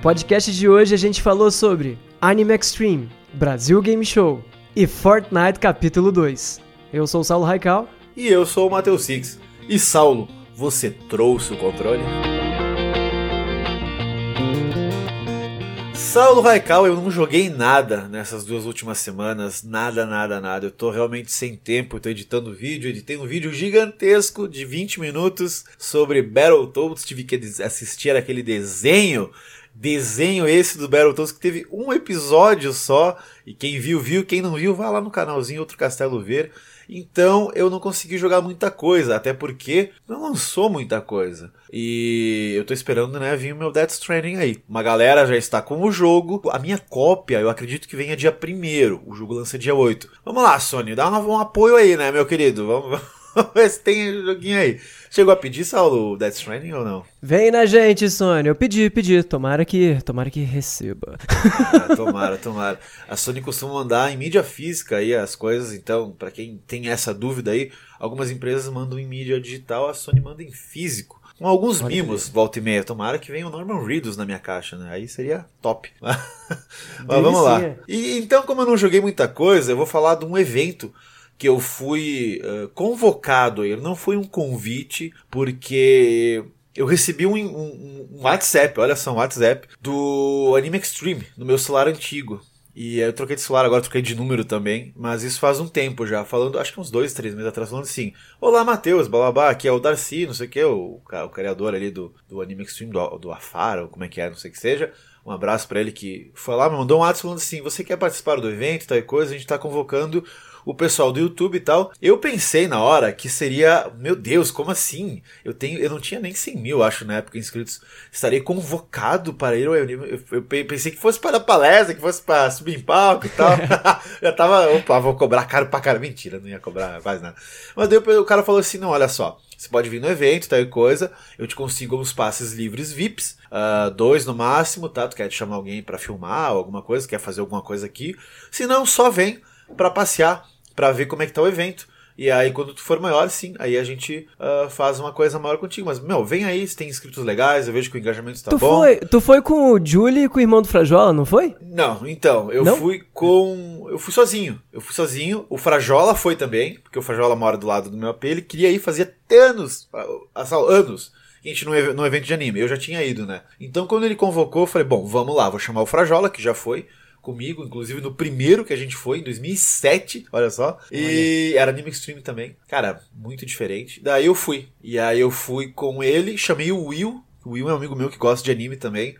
podcast de hoje a gente falou sobre Anime Extreme, Brasil Game Show e Fortnite Capítulo 2. Eu sou o Saulo Raical. E eu sou o Matheus Six. E Saulo, você trouxe o controle? Saulo Raical, eu não joguei nada nessas duas últimas semanas, nada, nada, nada. Eu tô realmente sem tempo, tô editando vídeo, editei um vídeo gigantesco de 20 minutos sobre Battletoads, tive que assistir aquele desenho, desenho esse do Battletoads que teve um episódio só, e quem viu, viu, quem não viu, vai lá no canalzinho Outro Castelo Ver então eu não consegui jogar muita coisa, até porque não lançou muita coisa. E eu tô esperando, né, vir o meu Death Stranding aí. Uma galera já está com o jogo. A minha cópia, eu acredito que venha dia 1 O jogo lança dia 8. Vamos lá, Sony, dá um, um apoio aí, né, meu querido? Vamos, vamos ver se tem joguinho aí. Chegou a pedir, Saulo, o Death Stranding ou não? Vem na gente, Sony. Eu pedi, pedi. Tomara que, tomara que receba. É, tomara, tomara. A Sony costuma mandar em mídia física aí as coisas, então, para quem tem essa dúvida aí, algumas empresas mandam em mídia digital, a Sony manda em físico. Com alguns Pode mimos, ver. volta e meia. Tomara que venha o Norman Reedus na minha caixa, né? Aí seria top. Mas vamos lá. E, então, como eu não joguei muita coisa, eu vou falar de um evento que eu fui uh, convocado, ele não foi um convite, porque eu recebi um, um, um, WhatsApp, olha só, um WhatsApp do Anime Extreme, no meu celular antigo. E eu troquei de celular, agora troquei de número também, mas isso faz um tempo já, falando, acho que uns dois, três meses atrás, falando assim: Olá, Matheus, balabá, aqui é o Darcy, não sei o que, o, o criador ali do, do Anime Extreme, do, do Afara, ou como é que é, não sei o que seja. Um abraço para ele que foi lá, me mandou um WhatsApp falando assim: Você quer participar do evento, tal coisa? A gente tá convocando o pessoal do YouTube e tal. Eu pensei na hora que seria, meu Deus, como assim? Eu tenho, eu não tinha nem 100 mil, acho, na época inscritos. Estarei convocado para ir ao eu, eu pensei que fosse para palestra, que fosse para subir em palco e tal. Já tava, opa, vou cobrar caro pra cara. Mentira, não ia cobrar quase nada. Mas daí o cara falou assim: não, olha só. Você pode vir no evento, tal coisa. Eu te consigo uns passes livres VIPs, uh, dois no máximo, tá? Tu quer chamar alguém para filmar alguma coisa, quer fazer alguma coisa aqui. Se não, só vem para passear, para ver como é que tá o evento. E aí, quando tu for maior, sim, aí a gente uh, faz uma coisa maior contigo. Mas, meu, vem aí, se tem inscritos legais, eu vejo que o engajamento está tu bom. Foi, tu foi com o Julie e com o irmão do Frajola, não foi? Não, então, eu não? fui com. Eu fui sozinho. Eu fui sozinho. O Frajola foi também, porque o Frajola mora do lado do meu AP. Ele queria ir, fazia anos, anos, a gente no, no evento de anime. Eu já tinha ido, né? Então, quando ele convocou, eu falei, bom, vamos lá, vou chamar o Frajola, que já foi comigo, inclusive no primeiro que a gente foi, em 2007, olha só. E olha. era Anime Extreme também. Cara, muito diferente. Daí eu fui. E aí eu fui com ele, chamei o Will. O Will é um amigo meu que gosta de anime também.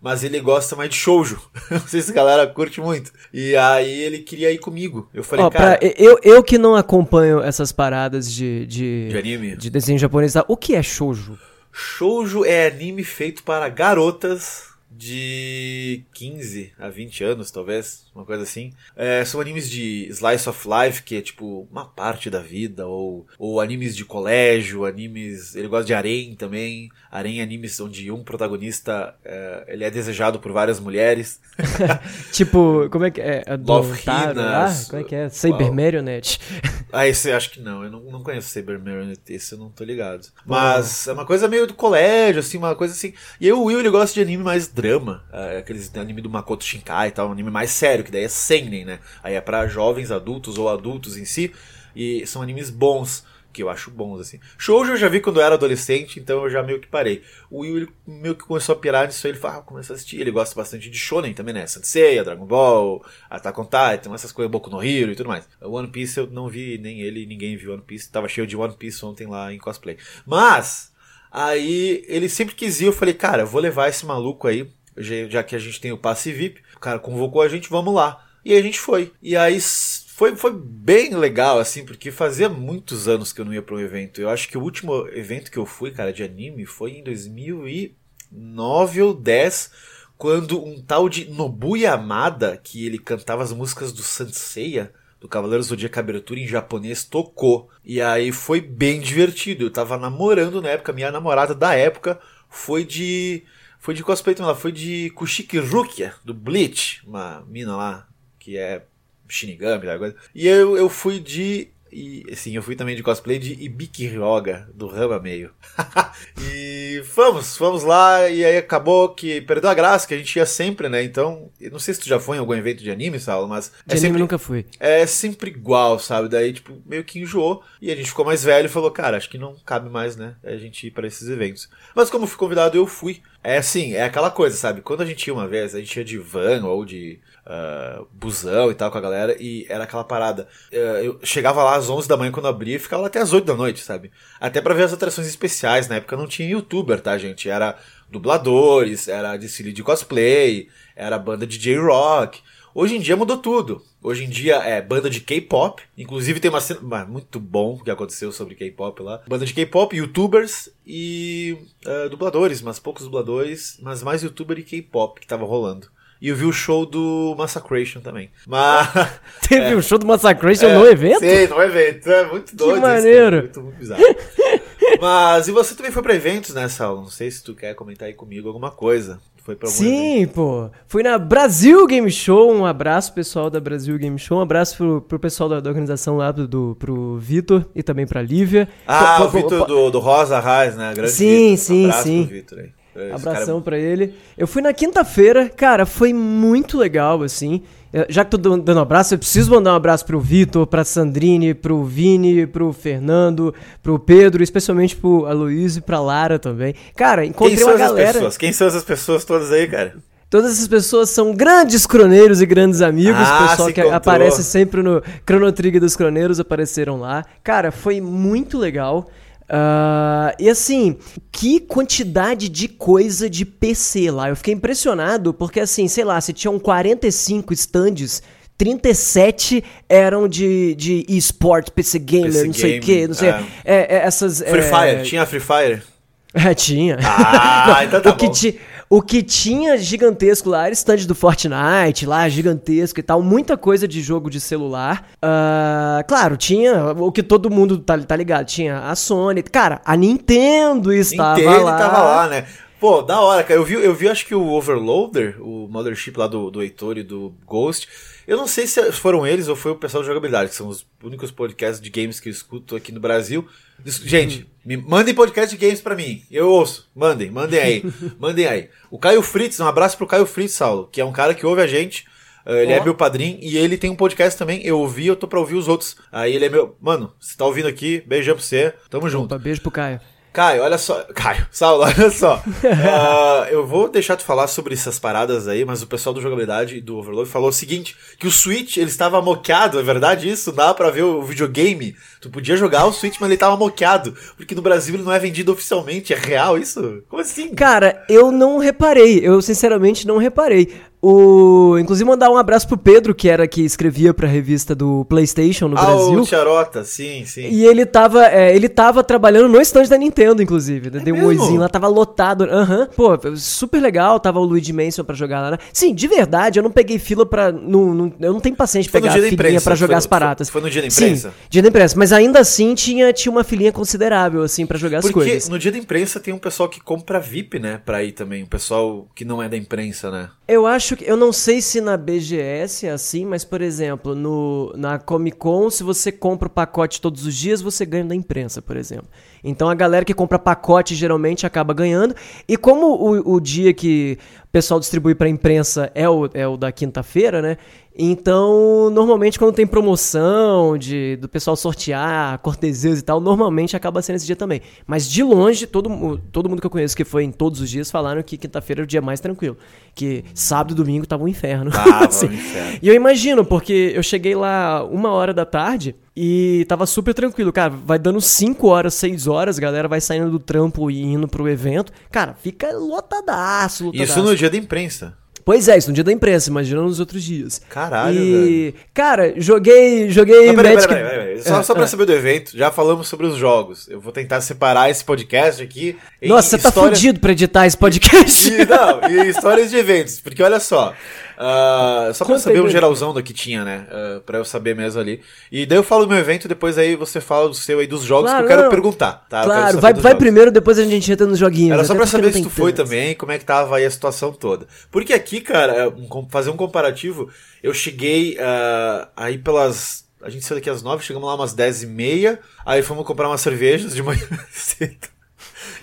Mas ele gosta mais de shoujo. Não sei se a galera curte muito. E aí ele queria ir comigo. Eu falei, oh, cara. Pra, eu, eu que não acompanho essas paradas de. De, de anime? De desenho japonês. O que é shoujo? Shoujo é anime feito para garotas de 15 a 20 anos, talvez, uma coisa assim. É, são animes de slice of life, que é tipo uma parte da vida, ou, ou animes de colégio, animes. Ele gosta de harem também. Harem animes onde um protagonista é, ele é desejado por várias mulheres. tipo, como é que é? é Love Hinas, ah, como é que é? Saber Marionette. ah, esse acho que não. Eu não, não conheço Saber Marionette, esse eu não tô ligado. Mas é uma coisa meio do colégio, assim, uma coisa assim. E aí o Will ele gosta de anime mais drama, é, aqueles anime do Makoto Shinkai e tal, um anime mais sério, que daí é seinen, né? Aí é para jovens adultos ou adultos em si, e são animes bons, que eu acho bons, assim. Shoujo eu já vi quando eu era adolescente, então eu já meio que parei. O Will ele meio que começou a pirar nisso ele falou, ah, começou a assistir, ele gosta bastante de shonen também, né? Sensei, Dragon Ball, Attack on Titan, essas coisas, Boku no Hero e tudo mais. One Piece eu não vi, nem ele, ninguém viu One Piece, tava cheio de One Piece ontem lá em cosplay. Mas... Aí ele sempre quis ir, eu falei, cara, eu vou levar esse maluco aí, já que a gente tem o passe VIP, o cara convocou a gente, vamos lá. E a gente foi. E aí foi, foi bem legal, assim, porque fazia muitos anos que eu não ia para um evento. Eu acho que o último evento que eu fui, cara, de anime, foi em 2009 ou 10, quando um tal de Nobu Yamada, que ele cantava as músicas do Sanseiya, do Cavaleiros do Dia Abertura em japonês, tocou. E aí foi bem divertido. Eu tava namorando na época, minha namorada da época foi de foi de cosplay também, ela foi de Kushiki Rukia, do Bleach, uma mina lá que é Shinigami, coisa. E eu, eu fui de E sim, eu fui também de cosplay de Ibiki Ryoga, do Rama meio. e fomos, fomos lá e aí acabou que perdeu a graça, que a gente ia sempre, né? Então, não sei se tu já foi em algum evento de anime, Saulo, mas. De é anime sempre, nunca fui. É sempre igual, sabe? Daí, tipo, meio que enjoou. E a gente ficou mais velho e falou, cara, acho que não cabe mais, né? A gente ir para esses eventos. Mas como fui convidado, eu fui. É assim, é aquela coisa, sabe? Quando a gente ia uma vez, a gente ia de van ou de uh, busão e tal com a galera, e era aquela parada. Uh, eu chegava lá às 11 da manhã quando abria e ficava lá até às 8 da noite, sabe? Até para ver as atrações especiais. Na época não tinha youtuber, tá, gente? Era dubladores, era desfile de cosplay, era banda de J-Rock. Hoje em dia mudou tudo. Hoje em dia é banda de K-pop. Inclusive tem uma cena muito bom que aconteceu sobre K-pop lá. Banda de K-pop, youtubers e uh, dubladores, mas poucos dubladores, mas mais youtuber e K-pop que tava rolando. E eu vi o show do Massacration também. Mas. Teve o é, um show do Massacration é, no evento? Sim, no evento. É muito doido. Que maneiro. Isso, muito, muito bizarro. Mas e você também foi pra eventos nessa aula? Não sei se tu quer comentar aí comigo alguma coisa. Foi pra Sim, evento. pô. Fui na Brasil Game Show. Um abraço, pessoal da Brasil Game Show. Um abraço pro, pro pessoal da, da organização lá, do, do, pro Vitor e também pra Lívia. Ah, pô, o Vitor do, do Rosa Raiz, né? Grande sim, Vitor. sim, um sim. Pro Vitor aí. Abração cara... pra ele. Eu fui na quinta-feira, cara, foi muito legal, assim. Já que tô dando um abraço, eu preciso mandar um abraço pro Vitor, pra Sandrine, pro Vini, pro Fernando, pro Pedro, especialmente pro Aloysio e pra Lara também. Cara, encontrei Quem uma galera. Pessoas? Quem são essas pessoas todas aí, cara? Todas essas pessoas são grandes croneiros e grandes amigos. Ah, pessoal que aparece sempre no Chrono Trigger dos Croneiros apareceram lá. Cara, foi muito legal. Uh, e assim, que quantidade de coisa de PC lá. Eu fiquei impressionado porque, assim, sei lá, se tinham 45 stands. 37 eram de, de eSport, PC Gamer, PC não sei o que, não sei. É. É, é, essas. Free é, Fire, tinha Free Fire? É, tinha. Ah, não, então tá o que bom. Ti, o que tinha gigantesco lá era stand do Fortnite, lá gigantesco e tal, muita coisa de jogo de celular. Uh, claro, tinha o que todo mundo tá, tá ligado, tinha a Sony, cara, a Nintendo estava Nintendo lá. tava lá, né? Pô, da hora, cara. Eu vi, eu vi acho que o Overloader, o Mothership lá do, do Heitor e do Ghost. Eu não sei se foram eles ou foi o pessoal de jogabilidade, que são os únicos podcasts de games que eu escuto aqui no Brasil. Gente, me mandem podcast de games para mim. Eu ouço. Mandem, mandem aí. mandem aí. O Caio Fritz, um abraço pro Caio Fritz, Saulo, que é um cara que ouve a gente. Uh, ele oh. é meu padrinho e ele tem um podcast também. Eu ouvi, eu tô pra ouvir os outros. Aí ele é meu. Mano, você tá ouvindo aqui, beijão pra você. Tamo junto. Opa, beijo pro Caio. Caio, olha só. Caio, Saulo, olha só. uh, eu vou deixar tu falar sobre essas paradas aí, mas o pessoal do Jogabilidade do Overload falou o seguinte: que o Switch ele estava moqueado, é verdade isso? Dá pra ver o videogame? Tu podia jogar o Switch, mas ele estava moqueado. Porque no Brasil ele não é vendido oficialmente. É real isso? Como assim? Cara, eu não reparei. Eu sinceramente não reparei. O, inclusive mandar um abraço pro Pedro, que era que escrevia pra revista do PlayStation no ah, Brasil. O Charota, sim, sim. E ele tava, é, ele tava trabalhando no stand da Nintendo, inclusive. Né? É Deu um oizinho lá, tava lotado. Aham. Uhum. Pô, super legal, tava o Luigi Mansion pra jogar lá. Né? Sim, de verdade, eu não peguei fila pra. Não, não, eu não tenho paciência de pegar filinha pra jogar foi, as paradas. Foi, foi, no dia da imprensa? Sim, dia da imprensa. Mas ainda assim tinha, tinha uma filinha considerável, assim, pra jogar Porque as coisas. Porque no dia da imprensa tem um pessoal que compra VIP, né? Pra ir também. Um pessoal que não é da imprensa, né? Eu acho que. Eu não sei se na BGS é assim, mas, por exemplo, no, na Comic Con, se você compra o pacote todos os dias, você ganha da imprensa, por exemplo. Então a galera que compra pacote geralmente acaba ganhando. E como o, o dia que o pessoal distribui para imprensa é o, é o da quinta-feira, né? Então, normalmente quando tem promoção de do pessoal sortear cortesias e tal, normalmente acaba sendo esse dia também. Mas de longe, todo, todo mundo que eu conheço que foi em todos os dias falaram que quinta-feira é o dia mais tranquilo. Que sábado e domingo tava um inferno. Tava assim. um inferno. E eu imagino, porque eu cheguei lá uma hora da tarde e tava super tranquilo. Cara, vai dando 5 horas, 6 horas, a galera vai saindo do trampo e indo pro evento. Cara, fica lotadaço, lotadaço. Isso no dia da imprensa. Pois é, isso no dia da imprensa, imagina nos outros dias. Caralho, e, velho. Cara, joguei. Joguei Não, peraí, Magic... peraí, peraí, peraí. Só, é, só pra é. saber do evento, já falamos sobre os jogos. Eu vou tentar separar esse podcast aqui. Nossa, você tá fudido pra editar esse podcast. E, não, e histórias de eventos. Porque olha só. Uh, só pra saber um geralzão do que tinha, né? Uh, pra eu saber mesmo ali. E daí eu falo do meu evento, depois aí você fala do seu aí dos jogos claro, que eu quero não, perguntar, tá? Claro, vai, vai primeiro, depois a gente entra nos joguinhos. Era só pra saber se tu foi também, como é que tava aí a situação toda. Porque aqui, cara, é, fazer um comparativo, eu cheguei uh, aí pelas A gente saiu daqui às nove, chegamos lá umas dez e meia. Aí fomos comprar umas cervejas de manhã cedo.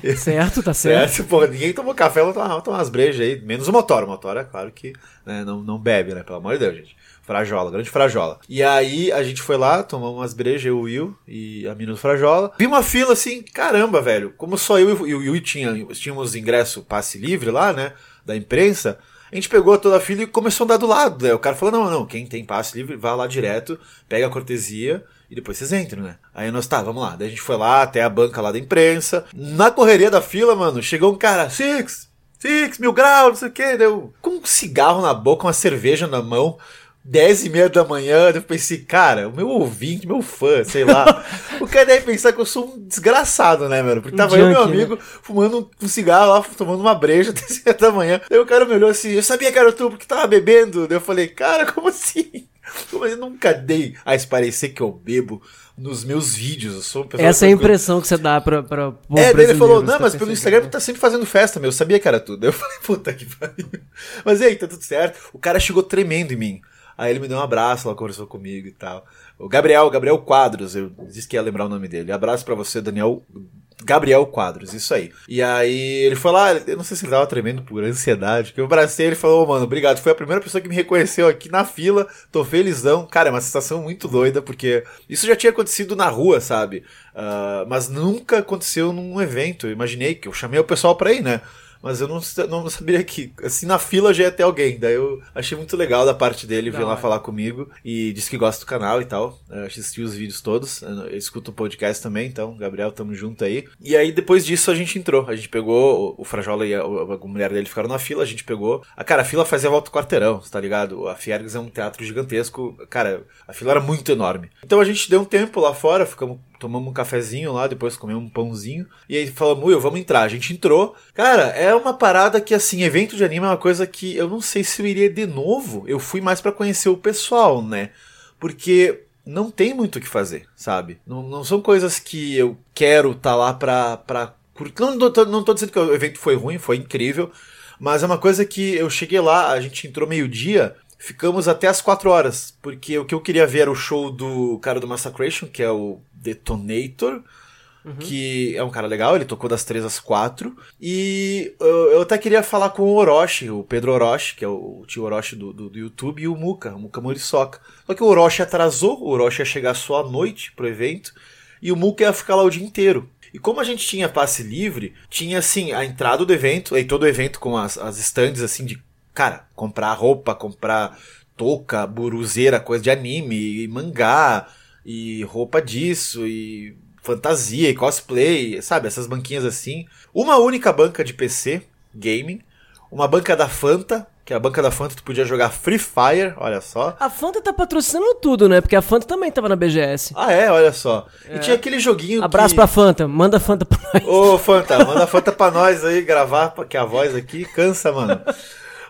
Certo, tá certo. certo. Pô, ninguém tomou café, vamos tomar, tomar umas brejas aí. Menos o motor. O motor é claro que né, não, não bebe, né? Pelo amor de Deus, gente. Frajola, grande Frajola. E aí a gente foi lá, tomamos umas brejas, eu, o Will e a menina do Frajola. Vi uma fila assim, caramba, velho. Como só eu e o Will tinha, tínhamos ingresso passe livre lá, né? Da imprensa. A gente pegou toda a fila e começou a andar do lado. Né? O cara falou: não, não, quem tem passe livre, vá lá direto, pega a cortesia e depois vocês entram, né? Aí nós, tá, vamos lá. Daí a gente foi lá até a banca lá da imprensa. Na correria da fila, mano, chegou um cara, Six, Six, mil graus, não sei o que, deu com um cigarro na boca, uma cerveja na mão. 10 e meia da manhã, eu pensei, cara, o meu ouvinte, meu fã, sei lá. o cara deve pensar que eu sou um desgraçado, né, mano? Porque tava um eu e meu né? amigo né? fumando um cigarro lá, tomando uma breja 10 e meia da manhã. Aí o cara me olhou assim, eu sabia que era tu porque tava bebendo. Daí eu falei, cara, como assim? Como eu nunca dei a parecer que eu bebo nos meus vídeos. Eu sou Essa é a impressão que você dá pra. pra é, daí ele falou: Não, tá mas pelo Instagram tu tá sempre fazendo festa, meu. Eu sabia que era tudo. Eu falei: Puta que pariu. Mas e aí, tá tudo certo? O cara chegou tremendo em mim. Aí ele me deu um abraço, ela conversou comigo e tal. O Gabriel, Gabriel Quadros, eu disse que ia lembrar o nome dele. Abraço para você, Daniel. Gabriel Quadros, isso aí. E aí ele foi lá, eu não sei se ele tava tremendo por ansiedade, que eu abracei ele falou, oh, mano, obrigado. Foi a primeira pessoa que me reconheceu aqui na fila, tô felizão. Cara, é uma sensação muito doida, porque isso já tinha acontecido na rua, sabe? Uh, mas nunca aconteceu num evento. Eu imaginei que eu chamei o pessoal pra ir, né? Mas eu não, não sabia que, assim, na fila já ia ter alguém. Daí eu achei muito legal da parte dele vir lá falar comigo e disse que gosta do canal e tal. Eu assisti os vídeos todos, eu escuto o podcast também, então, Gabriel, tamo junto aí. E aí depois disso a gente entrou, a gente pegou, o Frajola e a, a mulher dele ficaram na fila, a gente pegou. A cara, a fila fazia volta do quarteirão, tá ligado? A Fiergs é um teatro gigantesco, cara, a fila era muito enorme. Então a gente deu um tempo lá fora, ficamos tomamos um cafezinho lá, depois comemos um pãozinho. E aí falamos, Will, vamos entrar. A gente entrou. Cara, é uma parada que, assim, evento de anime é uma coisa que eu não sei se eu iria de novo. Eu fui mais para conhecer o pessoal, né? Porque não tem muito o que fazer, sabe? Não, não são coisas que eu quero estar tá lá pra. pra não, tô, não tô dizendo que o evento foi ruim, foi incrível. Mas é uma coisa que eu cheguei lá, a gente entrou meio-dia ficamos até as 4 horas, porque o que eu queria ver era o show do cara do Massacration, que é o Detonator, uhum. que é um cara legal, ele tocou das 3 às 4. E eu até queria falar com o Orochi, o Pedro Orochi, que é o tio Orochi do, do, do YouTube, e o Muka, o Muka Morisoka. Só que o Orochi atrasou, o Orochi ia chegar só à noite pro evento, e o Muka ia ficar lá o dia inteiro. E como a gente tinha passe livre, tinha assim a entrada do evento, aí todo o evento com as, as stands assim de cara, comprar roupa, comprar touca, buruzeira, coisa de anime, e mangá, e roupa disso, e fantasia, e cosplay, sabe? Essas banquinhas assim. Uma única banca de PC, gaming. Uma banca da Fanta, que é a banca da Fanta tu podia jogar Free Fire, olha só. A Fanta tá patrocinando tudo, né? Porque a Fanta também tava na BGS. Ah, é? Olha só. É. E tinha aquele joguinho Abraço que... pra Fanta, manda a Fanta pra nós. Ô, Fanta, manda a Fanta pra nós aí gravar, porque a voz aqui cansa, mano.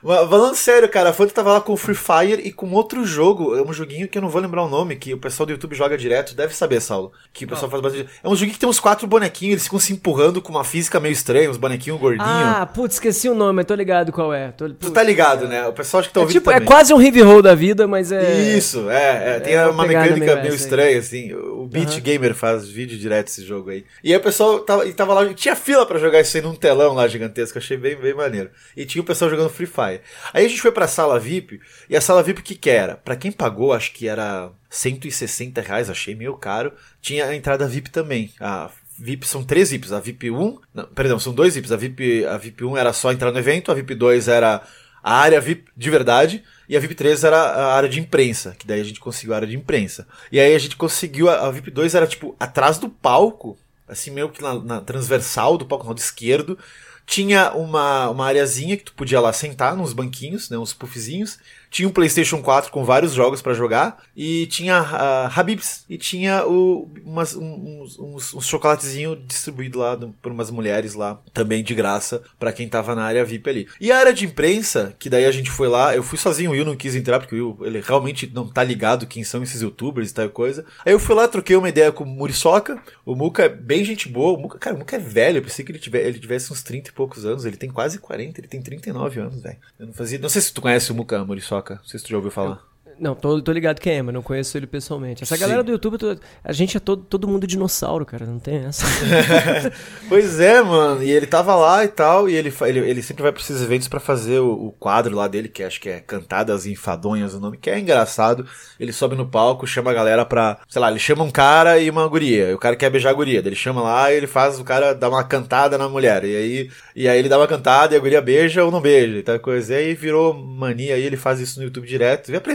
Falando sério, cara, a Fanta tava lá com Free Fire e com outro jogo. É um joguinho que eu não vou lembrar o nome, que o pessoal do YouTube joga direto. Deve saber, Saulo. Que o pessoal não. faz bastante. É um joguinho que tem uns quatro bonequinhos, eles ficam se empurrando com uma física meio estranha, uns bonequinhos gordinhos. Ah, putz, esqueci o nome, eu tô ligado qual é. Tô, tu tá ligado, né? O pessoal acho que tá é ouvindo. Tipo, é também. é quase um heavy roll da vida, mas é. Isso, é. é tem é uma mecânica meio estranha, assim. O Beat uhum. Gamer faz vídeo direto esse jogo aí. E aí o pessoal tava, e tava lá, tinha fila para jogar isso aí num telão lá gigantesco, achei bem, bem maneiro. E tinha o pessoal jogando Free Fire. Aí a gente foi pra sala VIP, e a sala VIP o que que era? Pra quem pagou, acho que era 160 reais, achei meio caro, tinha a entrada VIP também. A VIP são três VIPs, a VIP 1, não, perdão, são dois VIPs, a VIP, a VIP 1 era só entrar no evento, a VIP 2 era a área VIP de verdade, e a VIP 3 era a área de imprensa, que daí a gente conseguiu a área de imprensa. E aí a gente conseguiu, a, a VIP 2 era tipo atrás do palco, assim meio que na, na transversal do palco, no lado esquerdo, tinha uma, uma areazinha que tu podia lá sentar nos banquinhos, né, uns puffzinhos. Tinha um PlayStation 4 com vários jogos para jogar. E tinha uh, Habibs. E tinha o, umas, uns, uns, uns chocolatezinhos distribuídos lá por umas mulheres lá, também de graça, para quem tava na área VIP ali. E a área de imprensa, que daí a gente foi lá, eu fui sozinho, o Will não quis entrar, porque o Will, ele realmente não tá ligado quem são esses youtubers e tal coisa. Aí eu fui lá, troquei uma ideia com o Muriçoca. O Muca é bem gente boa. O Muca, cara, o Muca é velho, eu pensei que ele, tivesse, ele tivesse uns 30 e poucos anos. Ele tem quase 40, ele tem 39 anos, velho. Eu não fazia. Não sei se tu conhece o Muca Muriçoca. Não sei se tu já ouviu falar. Não, tô, tô ligado quem é, mas não conheço ele pessoalmente. Essa Sim. galera do YouTube, tô- a gente é todo, todo mundo dinossauro, cara, não tem essa. Pois é, mano. E ele tava lá e tal, e ele, ele, ele sempre vai pra esses eventos pra fazer o, o quadro lá dele, que acho que é Cantadas Enfadonhas o nome, que é engraçado. Ele sobe no palco, chama a galera pra. Sei lá, ele chama um cara e uma guria. E o cara quer beijar a guria. Ele chama lá e ele faz o cara dar uma cantada na mulher. E aí, e aí ele dá uma cantada e a guria beija ou não beija e tal coisa. E aí virou mania aí, ele faz isso no YouTube direto. Vê pra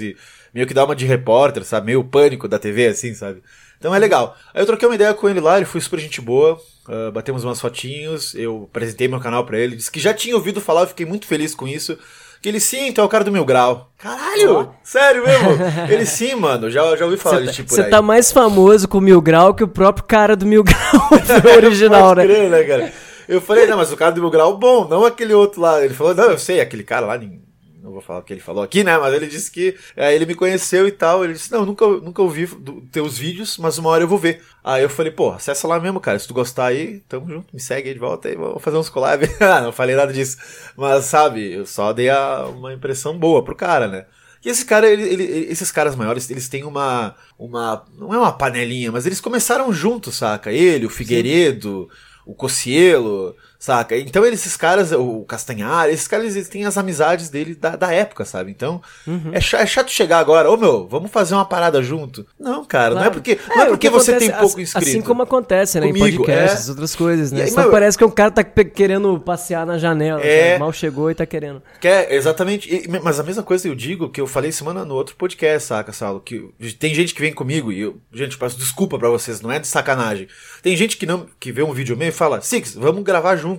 e meio que dá uma de repórter, sabe? Meio pânico da TV, assim, sabe? Então é legal. Aí eu troquei uma ideia com ele lá, ele foi super gente boa, ah, batemos umas fotinhos, eu apresentei meu canal pra ele, disse que já tinha ouvido falar, eu fiquei muito feliz com isso. Que ele sim, então é o cara do Mil Grau. Caralho! Sério mesmo? ele sim, mano, já, já ouvi falar de tipo Você tá mais famoso com o Mil Grau que o próprio cara do Mil Grau original, né? crer, né, cara? Eu falei, não, mas o cara do Mil Grau, bom, não aquele outro lá. Ele falou, não, eu sei, aquele cara lá, nem- não vou falar o que ele falou aqui, né? Mas ele disse que é, ele me conheceu e tal. Ele disse, não, nunca, nunca ouvi do, teus vídeos, mas uma hora eu vou ver. Aí eu falei, pô, acessa lá mesmo, cara. Se tu gostar aí, tamo junto, me segue aí de volta aí, vamos fazer uns collab. ah, não falei nada disso. Mas, sabe, eu só dei a- uma impressão boa pro cara, né? E esse cara, ele, ele- esses caras maiores, eles têm uma, uma. Não é uma panelinha, mas eles começaram juntos, saca? Ele, o Figueiredo, o Cocielo, saca? Então eles, esses caras, o Castanhar, esses caras, eles têm as amizades dele da, da época, sabe? Então Uhum. é, cha- é chato chegar agora, ô meu, vamos fazer uma parada junto. Não, cara, não é Claro. porque, não é o porque que você acontece, tem pouco assim- inscrito. Assim como acontece, né? Comigo, em podcasts, é. outras coisas, né? Aí, Senão mas- parece que o cara tá querendo passear na janela. É. sabe? Mal chegou e tá querendo. Quer, exatamente. E- mas a mesma coisa eu digo que eu falei semana no outro podcast, saca, Saulo? Que tem gente que vem comigo e eu, gente, peço desculpa pra vocês, não é de sacanagem. Tem gente que não que vê um vídeo meu e fala, Six, vamos gravar junto.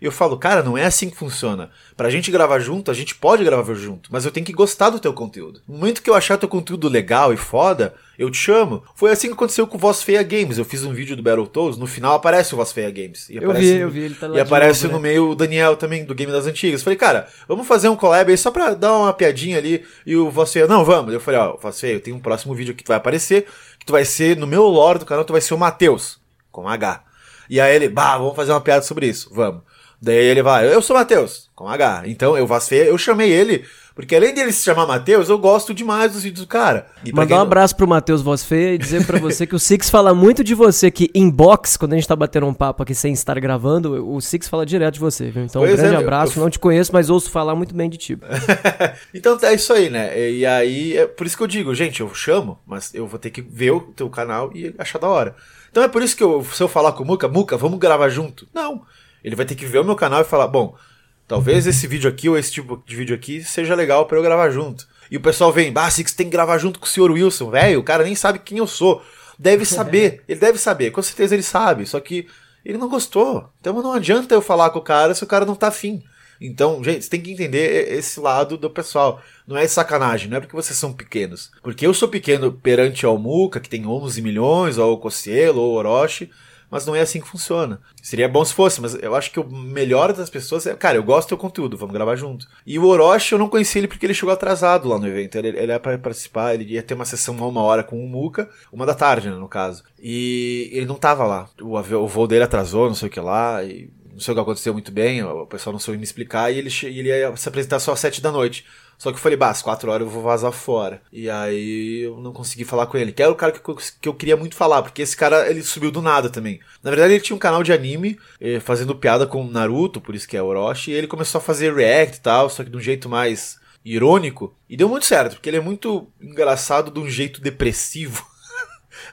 E eu falo, cara, não é assim que funciona. Pra gente gravar junto, a gente pode gravar junto, mas eu tenho que gostar do teu conteúdo. No momento que eu achar teu conteúdo legal e foda, eu te chamo. Foi assim que aconteceu com o Voz Feia Games. Eu fiz um vídeo do Battletoads, no final aparece o Voz Feia Games. E Eu aparece vi, no- eu vi, ele tá lá E aparece novo, no né? meio o Daniel também, do Game das Antigas. Falei, cara, vamos fazer um collab aí só pra dar uma piadinha ali. E o Voz Feia, não, vamos. Eu falei, ó, Voz Feia, eu tenho um próximo vídeo que tu vai aparecer, que tu vai ser, no meu lore do canal, tu vai ser o Matheus, com H. E aí ele, bah, vamos fazer uma piada sobre isso, vamos. Daí ele vai, eu sou Matheus, com H. Então, eu Feia, eu chamei ele, porque além dele se chamar Matheus, eu gosto demais dos vídeos do cara. E Mandar um não- abraço pro Matheus Voz Feia e dizer pra você que o Six fala muito de você, que inbox, quando a gente tá batendo um papo aqui sem estar gravando, o Six fala direto de você, viu? Então, um Pois é, grande eu- abraço. eu- Não te conheço, mas ouço falar muito bem de ti. então é isso aí, né? E, e aí, é por isso que eu digo, gente, eu chamo, mas eu vou ter que ver o teu canal e achar da hora. Então é por isso que eu, se eu falar com o Muca, Muca, vamos gravar junto. Não. Ele vai ter que ver o meu canal e falar, bom, talvez esse vídeo aqui ou esse tipo de vídeo aqui seja legal pra eu gravar junto. E o pessoal vem, bah, Six tem que gravar junto com o senhor Wilson, velho, o cara nem sabe quem eu sou. Deve saber, ele deve saber, com certeza ele sabe, só que ele não gostou. Então não adianta eu falar com o cara se o cara não tá afim. Então, gente, você tem que entender esse lado do pessoal. Não é sacanagem, não é porque vocês são pequenos. Porque eu sou pequeno perante ao Muca, que tem 11 milhões, ou o Cocielo, ou o Orochi, mas não é assim que funciona. Seria bom se fosse, mas eu acho que o melhor das pessoas é, cara, eu gosto do teu conteúdo, vamos gravar junto. E o Orochi eu não conheci ele porque ele chegou atrasado lá no evento. Ele, ele ia para participar, ele ia ter uma sessão a uma hora com o Muca, uma da tarde, né, no caso. E ele não tava lá. O, o voo dele atrasou, não sei o que lá, e não sei o que aconteceu muito bem, o pessoal não soube me explicar, e ele, ele ia se apresentar só às sete da noite. Só que eu falei, bah, às quatro horas eu vou vazar fora. E aí eu não consegui falar com ele. Que era o cara que eu, que eu queria muito falar, porque esse cara, ele subiu do nada também. Na verdade, ele tinha um canal de anime, eh, fazendo piada com Naruto, por isso que é Orochi, e ele começou a fazer react e tal, só que de um jeito mais irônico. E deu muito certo, porque ele é muito engraçado de um jeito depressivo.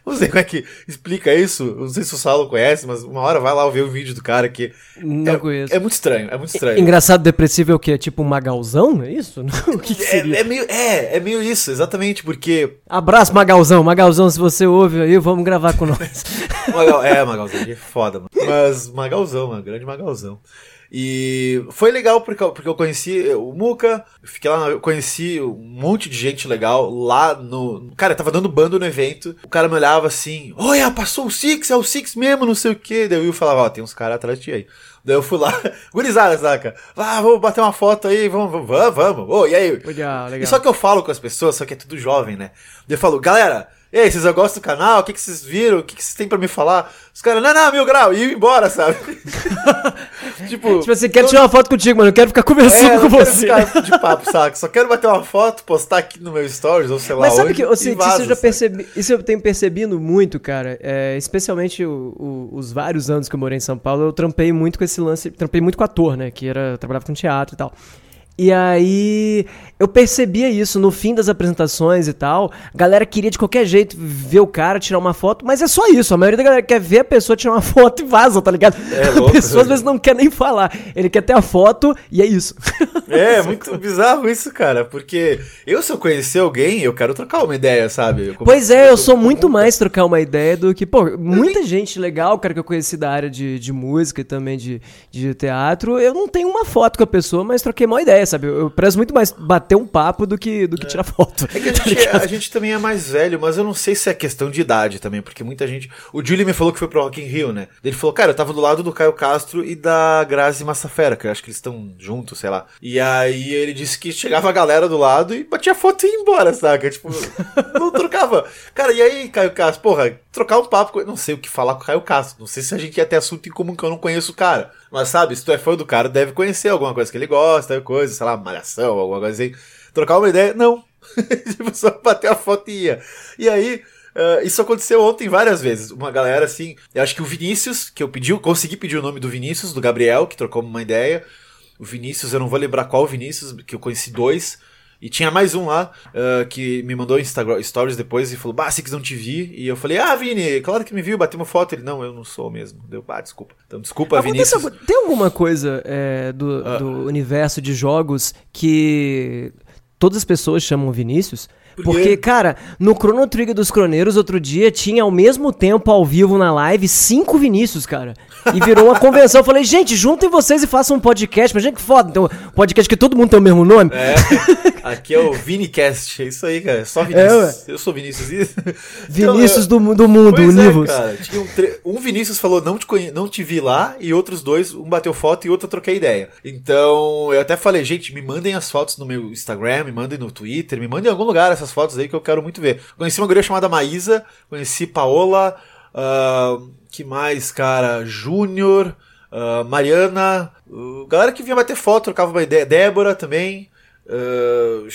Não sei como é que explica isso. Não sei se o Saulo conhece, mas uma hora vai lá ver o vídeo do cara que. Não é, conheço. É muito estranho, é muito estranho. Engraçado depressivo é o quê? Tipo um magalzão? É isso? o que, que É, seria? é meio, é, é meio isso, exatamente, porque. Abraço, Magalzão. Magalzão, se você ouve aí, vamos gravar com nós. Magal, é, Magalzão, ele é foda, mano. Mas Magalzão, mano, grande Magalzão. E foi legal porque, eu- porque eu conheci o Muca, fiquei lá, eu conheci um monte de gente legal lá no. Cara, tava dando bando no evento. O cara me olhava assim: Olha, passou o Six, é o Six mesmo, não sei o que. Daí eu falava: Ó, tem uns caras atrás de ti aí. Daí eu fui lá, gurizada, saca? Ah, vamos bater uma foto aí, vamos, vamos, vamos. Ô, e aí? Legal, legal. E só que eu falo com as pessoas, só que é tudo jovem, né? Daí eu falo, galera, E aí, vocês gostam do canal? O que, que vocês viram? O que, que vocês têm pra me falar? Os caras, não, não, mil grau, e ir embora, sabe? tipo, tipo assim, quero tirar uma foto contigo, mano. Eu quero ficar conversando é, com você. De papo, saca? Só quero bater uma foto, postar aqui no meu stories, ou sei lá. Mas sabe que assim, vaza, isso, eu já percebi, isso eu tenho percebido muito, cara. É, especialmente o, o, os vários anos que eu morei em São Paulo, eu trampei muito com esse lance. Trampei muito com ator, né? Que era. Trabalhava com teatro e tal. E aí eu percebia isso no fim das apresentações e tal. A galera queria de qualquer jeito ver o cara, tirar uma foto, mas é só isso. A maioria da galera quer ver a pessoa tirar uma foto e vaza, tá ligado? É louco, a pessoa às vezes não quer nem falar. Ele quer ter a foto e é isso. É, muito bizarro isso, cara. Porque eu, se eu conhecer alguém, eu quero trocar uma ideia, sabe? Como pois é, eu sou muito mais trocar uma ideia do que, pô, muita gente legal, cara, que eu conheci da área de, de música e também de, de teatro. Eu não tenho uma foto com a pessoa, mas troquei uma ideia, sabe? Eu, prezo muito mais bater um papo do que, do que é. tirar foto. É que a gente, tá a gente também é mais velho, mas eu não sei se é questão de idade também, porque muita gente. O Julie me falou que foi pro Rock in Rio, né? Ele falou, cara, eu tava do lado do Caio Castro e da Grazi Massafera, que eu acho que eles estão juntos, sei lá. E aí ele disse que chegava a galera do lado e batia foto e ia embora, saca? Tipo, não trocava. Cara, e aí, Caio Castro, porra, trocar um papo com. Não sei o que falar com o Caio Castro. Não sei se a gente ia ter assunto em comum que eu não conheço o cara. Mas sabe, se tu é fã do cara, deve conhecer alguma coisa que ele gosta, coisa, sei lá, malhação, alguma coisa assim. Trocar uma ideia, não. tipo, só bater a foto e ia. E aí. Uh, isso aconteceu ontem várias vezes. Uma galera assim. Eu acho que o Vinícius, que eu pedi, consegui pedir o nome do Vinícius, do Gabriel, que trocou uma ideia. O Vinícius, eu não vou lembrar qual Vinícius, que eu conheci dois. E tinha mais um lá uh, que me mandou Instagram stories depois e falou: Bah, Six não te vi. E eu falei: Ah, Vini, claro que me viu, bateu uma foto. Ele: Não, eu não sou mesmo. Deu, ah, desculpa. Então, desculpa, Acontece, Vinícius. Tem alguma coisa é, do, uh. do universo de jogos que todas as pessoas chamam Vinícius? Porque, cara, no Chrono Trigger dos Croneiros, outro dia, tinha ao mesmo tempo ao vivo na live cinco Vinícius, cara. E virou uma convenção. Eu falei, gente, juntem vocês e façam um podcast. Mas, gente, que foda. Então, podcast que todo mundo tem o mesmo nome. É. Aqui é o Vinicast. É isso aí, cara. Só Vinícius. É, eu sou Vinícius. Vinícius então, do, do mundo, pois Univos. É, cara. Tinha um, tre... um Vinícius falou, não te, conhe... não te vi lá. E outros dois, um bateu foto e outro eu troquei ideia. Então, eu até falei, gente, me mandem as fotos no meu Instagram, me mandem no Twitter, me mandem em algum lugar essas fotos aí que eu quero muito ver. Conheci uma guria chamada Maísa, conheci Paola. Uh, que mais, cara? Júnior, uh, Mariana, uh, galera que vinha bater foto, trocava uma ideia. Débora também. Uh,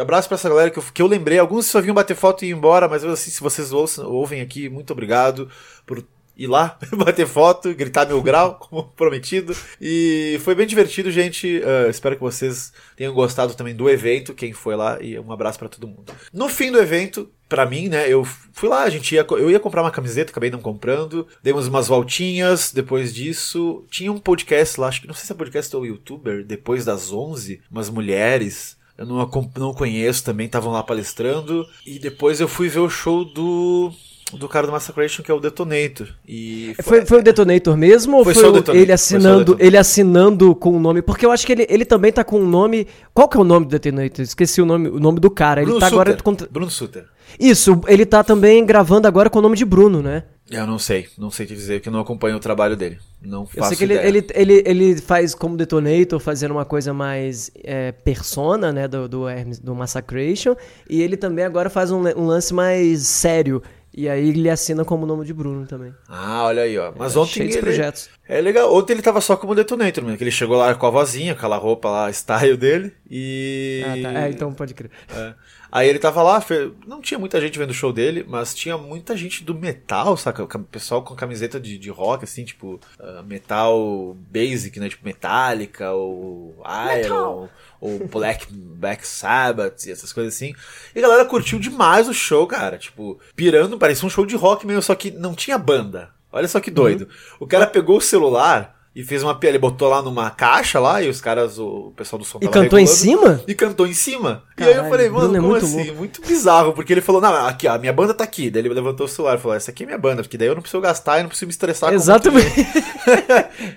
abraço para essa galera que eu, que eu lembrei. Alguns só vinham bater foto e ir embora, mas assim, se vocês ouçam, ouvem aqui, muito obrigado por ir lá, bater foto, gritar meu grau, como prometido. E foi bem divertido, gente. Uh, espero que vocês tenham gostado também do evento, quem foi lá, e um abraço para todo mundo. No fim do evento, para mim, né, eu fui lá, a gente ia, eu ia comprar uma camiseta, acabei não comprando, demos umas voltinhas, depois disso, tinha um podcast lá, acho que não sei se é podcast ou youtuber, depois das 11, umas mulheres, eu não, não conheço também, estavam lá palestrando, e depois eu fui ver o show do do cara do Massacration, que é o Detonator. E foi, foi, foi o Detonator mesmo? Foi ou foi, ele assinando ele assinando com o nome? Porque eu acho que ele, ele também tá com o nome. Qual que é o nome do Detonator? Esqueci o nome, o nome do cara. Bruno ele tá Suter. agora. Contra... Bruno Suter. Isso, ele tá também gravando agora com o nome de Bruno, né? Eu não sei, não sei te dizer, que eu não acompanho o trabalho dele. Não faço Eu sei que ele, ele, ele, ele, faz como Detonator, fazendo uma coisa mais é, persona, né, do, do, do Massacration, e ele também agora faz um, um lance mais sério, e aí ele assina como nome de Bruno também. Ah, olha aí, ó. Mas é, ontem de projetos. É legal. Ontem ele tava só como Detonator, mano. Que ele chegou lá com a vozinha, aquela roupa lá, style dele. E. Ah, tá. É, então pode crer. É. Aí ele tava lá, não tinha muita gente vendo o show dele, mas tinha muita gente do metal, saca? Pessoal com camiseta de, de rock, assim, tipo, uh, metal basic, né? Tipo Metallica, ou Iron, ou Black, Black Sabbath, e essas coisas assim. E a galera curtiu demais o show, cara. Tipo, pirando, parecia um show de rock mesmo, só que não tinha banda. Olha só que doido. Uhum. O cara pegou o celular e fez uma piada, ele botou lá numa caixa lá e os caras, o pessoal do som E cantou em cima? E cantou em cima. Caralho, e aí eu falei, mano, é como muito assim? Louco. Muito bizarro, porque ele falou, não, aqui, ó, minha banda tá aqui. Daí ele levantou o celular e falou, essa aqui é minha banda, porque daí eu não preciso gastar e não preciso me estressar Exatamente.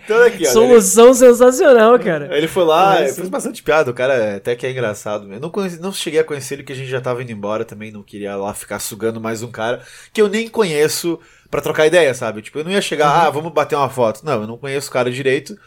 então aqui, ó. Solução ele... sensacional, cara. Ele foi lá, fez bastante piada, o cara até que é engraçado. Eu não, conheci, não cheguei a conhecer ele, que a gente já tava indo embora também, não queria lá ficar sugando mais um cara que eu nem conheço para trocar ideia, sabe? Tipo, eu não ia chegar, uhum. ah, vamos bater uma foto. Não, eu não conheço o cara direito,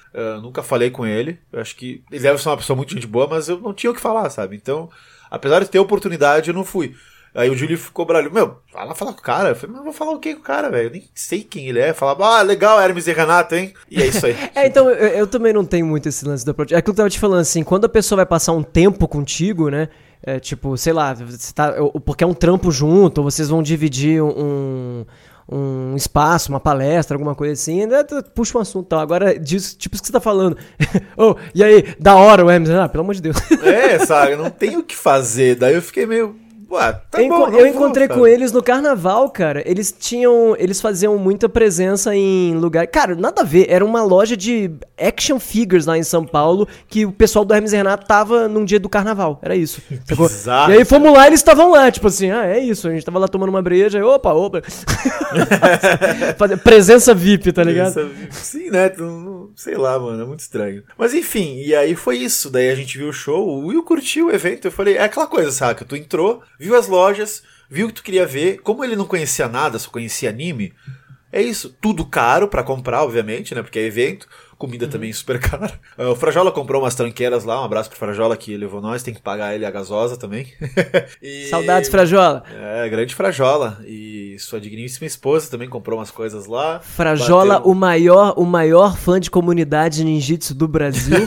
nunca falei com ele. Eu acho que ele deve ser uma pessoa muito gente boa, mas eu não tinha o que falar, sabe? Então, apesar de ter oportunidade, eu não fui. Aí o Júlio ficou bralho, meu, vai lá falar com o cara. Eu falei, mas vou falar o que com o cara, velho? Eu nem sei quem ele é. Falava, ah, legal, Hermes e Renato, hein? E é isso aí. é, então, eu, eu, também não tenho muito esse lance do approach. É aquilo que eu tava te falando, assim, quando a pessoa vai passar um tempo contigo, né? É, tipo, sei lá, você tá, porque é um trampo junto, ou vocês vão dividir um, um espaço, uma palestra, alguma coisa assim, ainda puxa um assunto. Agora, diz, tipo isso que você tá falando. oh, e aí, da hora o Hermes? Ah, pelo amor de Deus. É, sabe, não tem o que fazer. Daí eu fiquei meio, Ué, tá eu, bom, eu encontrei com eles no carnaval, cara. Eles tinham. Eles faziam muita presença em lugar. Cara, nada a ver. Era uma loja de action figures lá em São Paulo que o pessoal do Hermes e Renato tava num dia do carnaval. Era isso. E aí fomos lá e eles estavam lá, tipo assim, ah, é isso. A gente tava lá tomando uma breja e opa, opa. presença VIP, tá ligado? VIP. Sim, né? Sei lá, mano. É muito estranho. Mas enfim, e aí foi isso. Daí a gente viu o show. O Will curtiu o evento. Eu falei, é aquela coisa, saca? Tu entrou viu as lojas, viu o que tu queria ver. Como ele não conhecia nada, só conhecia anime, é isso. Tudo caro para comprar, obviamente, né? Porque é evento. Comida uhum. também super cara. Uh, o Frajola comprou umas tranqueiras lá. Um abraço pro Frajola que levou nós. Tem que pagar ele a gasosa também. e... Saudades, Frajola. É, grande Frajola. E sua digníssima esposa também comprou umas coisas lá. Frajola, Bateu... o maior, o maior fã de comunidade ninjitsu do Brasil.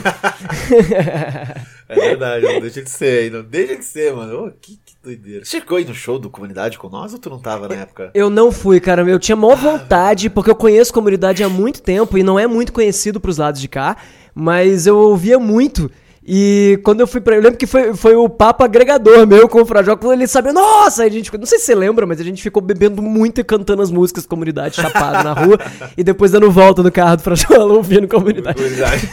é verdade, não deixa de ser, não deixa de ser, mano. Oh, que, que doideira. Você chegou aí no show do comunidade com nós ou tu não tava na época? Eu não fui, cara. Eu tinha maior vontade, porque eu conheço comunidade há muito tempo e não é muito conhecido pros lados de cá, mas eu ouvia muito. E quando eu fui pra. Eu lembro que foi, foi o papo agregador meu com o Frajola, quando ele sabia, nossa, a gente. Não sei se você lembra, mas a gente ficou bebendo muito e cantando as músicas comunidade chapado na rua. e depois dando volta no carro do Frajola ouvindo comunidade. comunidade.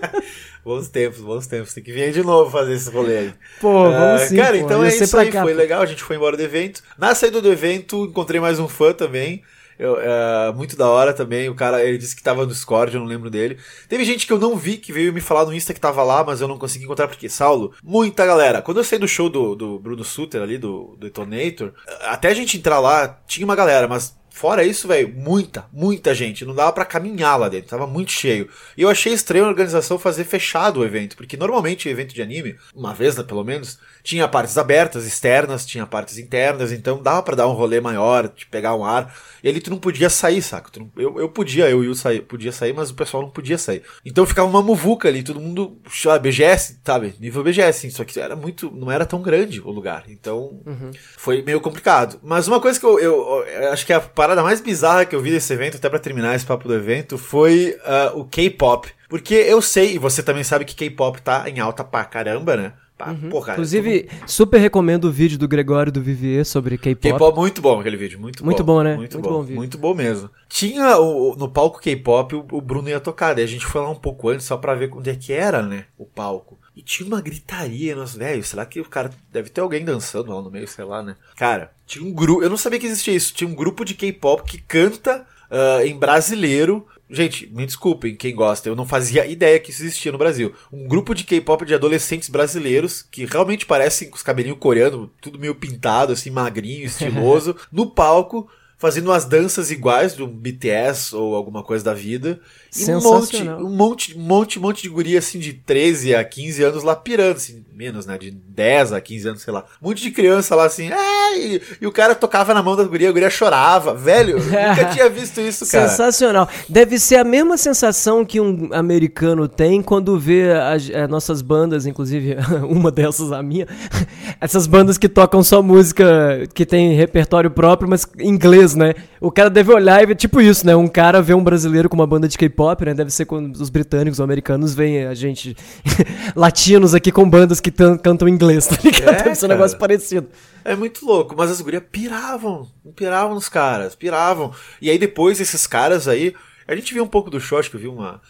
bons tempos, bons tempos. Tem que vir aí de novo fazer esse rolê aí. Pô, vamos uh, sim. Cara, pô, então é isso aí. Cá, foi pô. legal, a gente foi embora do evento. Na saída do evento, encontrei mais um fã também. Eu, é, muito da hora também. O cara, ele disse que tava no Discord, eu não lembro dele. Teve gente que eu não vi, que veio me falar no Insta que tava lá, mas eu não consegui encontrar porque, Saulo, muita galera. Quando eu saí do show do, do Bruno Suter ali, do, do Detonator, até a gente entrar lá, tinha uma galera, mas Fora isso, velho, muita, muita gente. Não dava para caminhar lá dentro, tava muito cheio. E eu achei estranho a organização fazer fechado o evento, porque normalmente o evento de anime, uma vez né, pelo menos, tinha partes abertas, externas, tinha partes internas, então dava para dar um rolê maior, de pegar um ar. E ali tu não podia sair, saca? Não, eu, eu podia, eu e o sair, podia sair, mas o pessoal não podia sair. Então ficava uma muvuca ali, todo mundo, sabe, BGS, sabe? Nível BGS, só que era muito, não era tão grande o lugar. Então uhum. foi meio complicado. Mas uma coisa que eu, eu, eu, acho que a parada mais bizarra que eu vi desse evento, até para terminar esse papo do evento, foi uh, o K-pop. Porque eu sei, e você também sabe que K-pop tá em alta pra caramba, né? Uhum. Porra, Inclusive, super recomendo o vídeo do Gregório do Vivier sobre K-pop. K-pop, muito bom aquele vídeo, muito, muito bom. bom né? Muito, muito bom, bom muito bom mesmo. Tinha o, no palco K-pop, o, o, Bruno ia tocar, daí a gente foi lá um pouco antes só pra ver onde é que era, né, o palco. E tinha uma gritaria nos velhos. Será que o cara deve ter alguém dançando lá no meio, sei lá, né? Cara, tinha um grupo. Eu não sabia que existia isso. Tinha um grupo de K-pop que canta uh, em brasileiro Gente, me desculpem quem gosta, eu não fazia ideia que isso existia no Brasil. Um grupo de K-pop de adolescentes brasileiros que realmente parecem com os cabelinhos coreanos, tudo meio pintado, assim, magrinho, estiloso, no palco, fazendo umas danças iguais do BTS ou alguma coisa da vida. E um monte, um monte, monte, monte de guria assim de 13 a 15 anos lá pirando, assim, menos, né? De 10 a 15 anos, sei lá. Um monte de criança lá assim, é, e, e, o cara tocava na mão da guria, a guria chorava. Velho, nunca tinha visto isso, cara. Sensacional. Deve ser a mesma sensação que um americano tem quando vê as, as eh, nossas bandas, inclusive uma dessas, a minha, essas bandas que tocam só música que tem repertório próprio, mas em né? O cara deve olhar e ver, tipo isso, né? Um cara vê um brasileiro com uma banda de K-pop pop, né? Deve ser quando os britânicos ou americanos veem a gente latinos aqui com bandas que cantam inglês, tá ligado? É, Deve ser um negócio parecido. É muito louco, mas as gurias piravam, piravam nos caras, piravam. E aí depois esses caras aí, a gente viu um pouco do show, acho que eu vi uma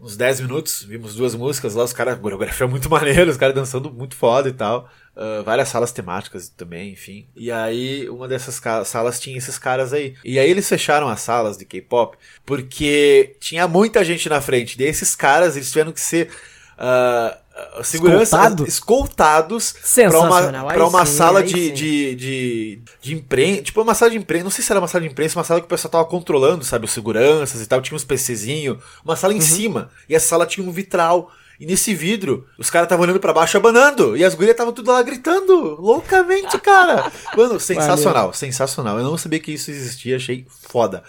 uns 10 minutos, vimos duas músicas lá, os caras, coreografia muito maneiro, os caras dançando muito foda e tal. Uh, várias salas temáticas também, enfim. E aí, uma dessas salas tinha esses caras aí. E aí eles fecharam as salas de K-pop porque tinha muita gente na frente. E esses caras, eles tiveram que ser. Uh, segurança Escoltado? escoltados para uma, pra uma sim, sala de, de, de, de, imprensa. Tipo, uma sala de imprensa. Não sei se era uma sala de imprensa, uma sala que o pessoal tava controlando, sabe? Os seguranças e tal. Tinha uns PCzinho. Uma sala em uhum. cima. E essa sala tinha um vitral. E nesse vidro, os caras estavam olhando pra baixo abanando. E as gurias estavam tudo lá gritando. Loucamente, cara. Mano, sensacional, sensacional. Eu não sabia que isso existia, achei foda.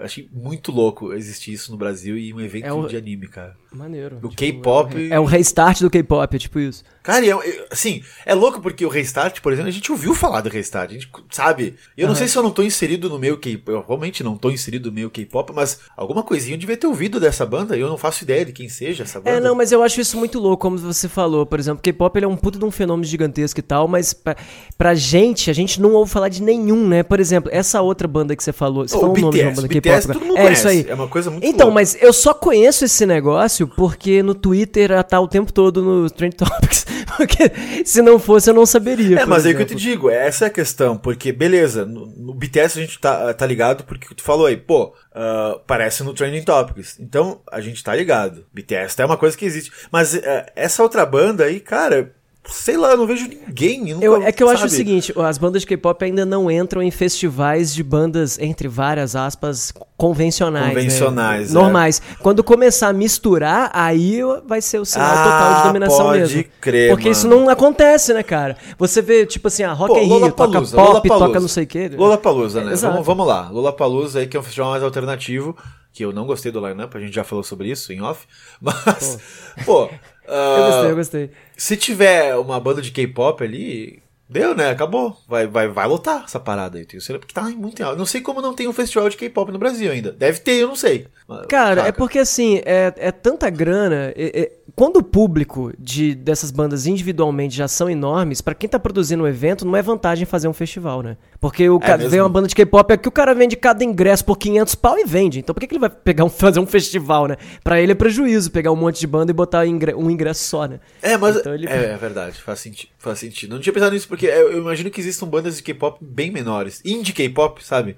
Eu achei muito louco existir isso no Brasil e um evento É o- de anime, cara. Maneiro. Do Tipo, K-pop. É o restart do K-pop, é tipo isso. Cara, e é, é- assim, é louco porque o Restart, por exemplo, a gente ouviu falar do Restart, a gente sabe. Eu não Aham. sei se eu não tô inserido no meio K-pop, eu realmente não tô inserido no meio K-pop, mas alguma coisinha eu devia ter ouvido dessa banda e eu não faço ideia de quem seja essa banda. É, não, mas eu acho isso muito louco, como você falou. Por exemplo, K-pop ele é um puto de um fenômeno gigantesco e tal, mas pra, pra gente, a gente não ouve falar de nenhum, né? Por exemplo, essa outra banda que você falou. Você Ô, falou o o nome de uma BTS, banda BTS Todo mundo É conhece, isso aí. é uma coisa muito Então, louca. mas eu só conheço esse negócio porque no Twitter tá o tempo todo no Trend Topics. Porque se não fosse, eu não saberia. É, mas aí que eu te digo, essa é a questão, porque beleza, no, no BTS a gente tá, tá ligado porque tu falou aí, pô, ah, parece no Trending Topics, então a gente tá ligado. BTS é uma coisa que existe, mas ah, essa outra banda aí, cara, sei lá, eu não vejo ninguém. nunca, Eu- é que eu acho o sabe? seguinte, as bandas de K-pop ainda não entram em festivais de bandas, entre várias aspas, convencionais. né? Convencionais, é. Normais. Quando começar a misturar, aí vai ser o sinal Ah, total de dominação pode mesmo. crer, Porque isso mano. não acontece, né, cara? Você vê, tipo assim, a Rock Pô, Rio, toca Lollapalooza, pop, Lollapalooza. toca não sei o quê. Lollapalooza, né? Exato. Vamos, vamos lá. Lollapalooza aí que é um festival mais alternativo, que eu não gostei do line-up, a gente já falou sobre isso em off, mas, pô... ah, Eu gostei, eu gostei. Se tiver uma banda de K-pop ali, deu, né? Acabou. Vai, vai, vai lotar essa parada aí, tenho certeza, porque tá muito em alta. Não sei como não tem um festival de K-pop no Brasil ainda. Deve ter, eu não sei. Cara, é porque assim, é, é tanta grana. é- é- quando o público de, dessas bandas individualmente já são enormes, pra quem tá produzindo um evento, não é vantagem fazer um festival, né? Porque o cara mesmo? vem uma banda de K-pop, é que o cara vende cada ingresso por 500 pau e vende. Então por que, que ele vai pegar um, fazer um festival, né? Pra ele é prejuízo pegar um monte de banda e botar ingre- um ingresso só, né? É, mas Então ele- é, é verdade, faz, senti faz sentido. Não tinha pensado nisso porque eu imagino que existam bandas de K-pop bem menores. Indie K-pop, sabe?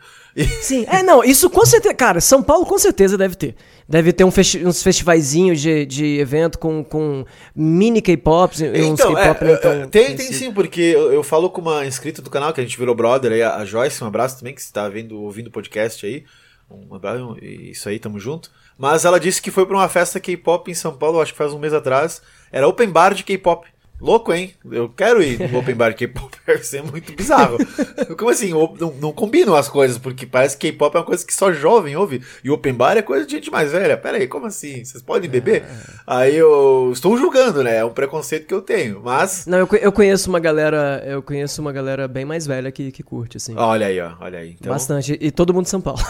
Sim, é, não, isso com certeza. Cara, São Paulo com certeza deve ter. Deve ter um festi uns festivaizinhos de, de evento com, com mini K-pops e uns Então, é, K-pop não é, tão tem, tem sim, porque eu, eu falo com uma inscrita do canal, que a gente virou brother aí, a Joyce, um abraço também, que está vendo, ouvindo o podcast aí. Um abraço, e isso aí, tamo junto. Mas ela disse que foi pra uma festa K-pop em São Paulo, acho que faz um mês atrás. Era open bar de K-pop. Louco, hein? Eu quero ir no open bar K-pop, deve ser muito bizarro. Como assim? Não, não combinam as coisas, porque parece que K-pop é uma coisa que só jovem ouve, e open bar é coisa de gente mais velha. Pera aí, como assim? Vocês podem beber? Aí eu estou julgando, né? É um preconceito que eu tenho, mas... Não, eu, eu conheço uma galera, eu conheço uma galera bem mais velha que, que curte, assim. Olha aí, ó, olha aí. Então, Bastante. E todo mundo de São Paulo.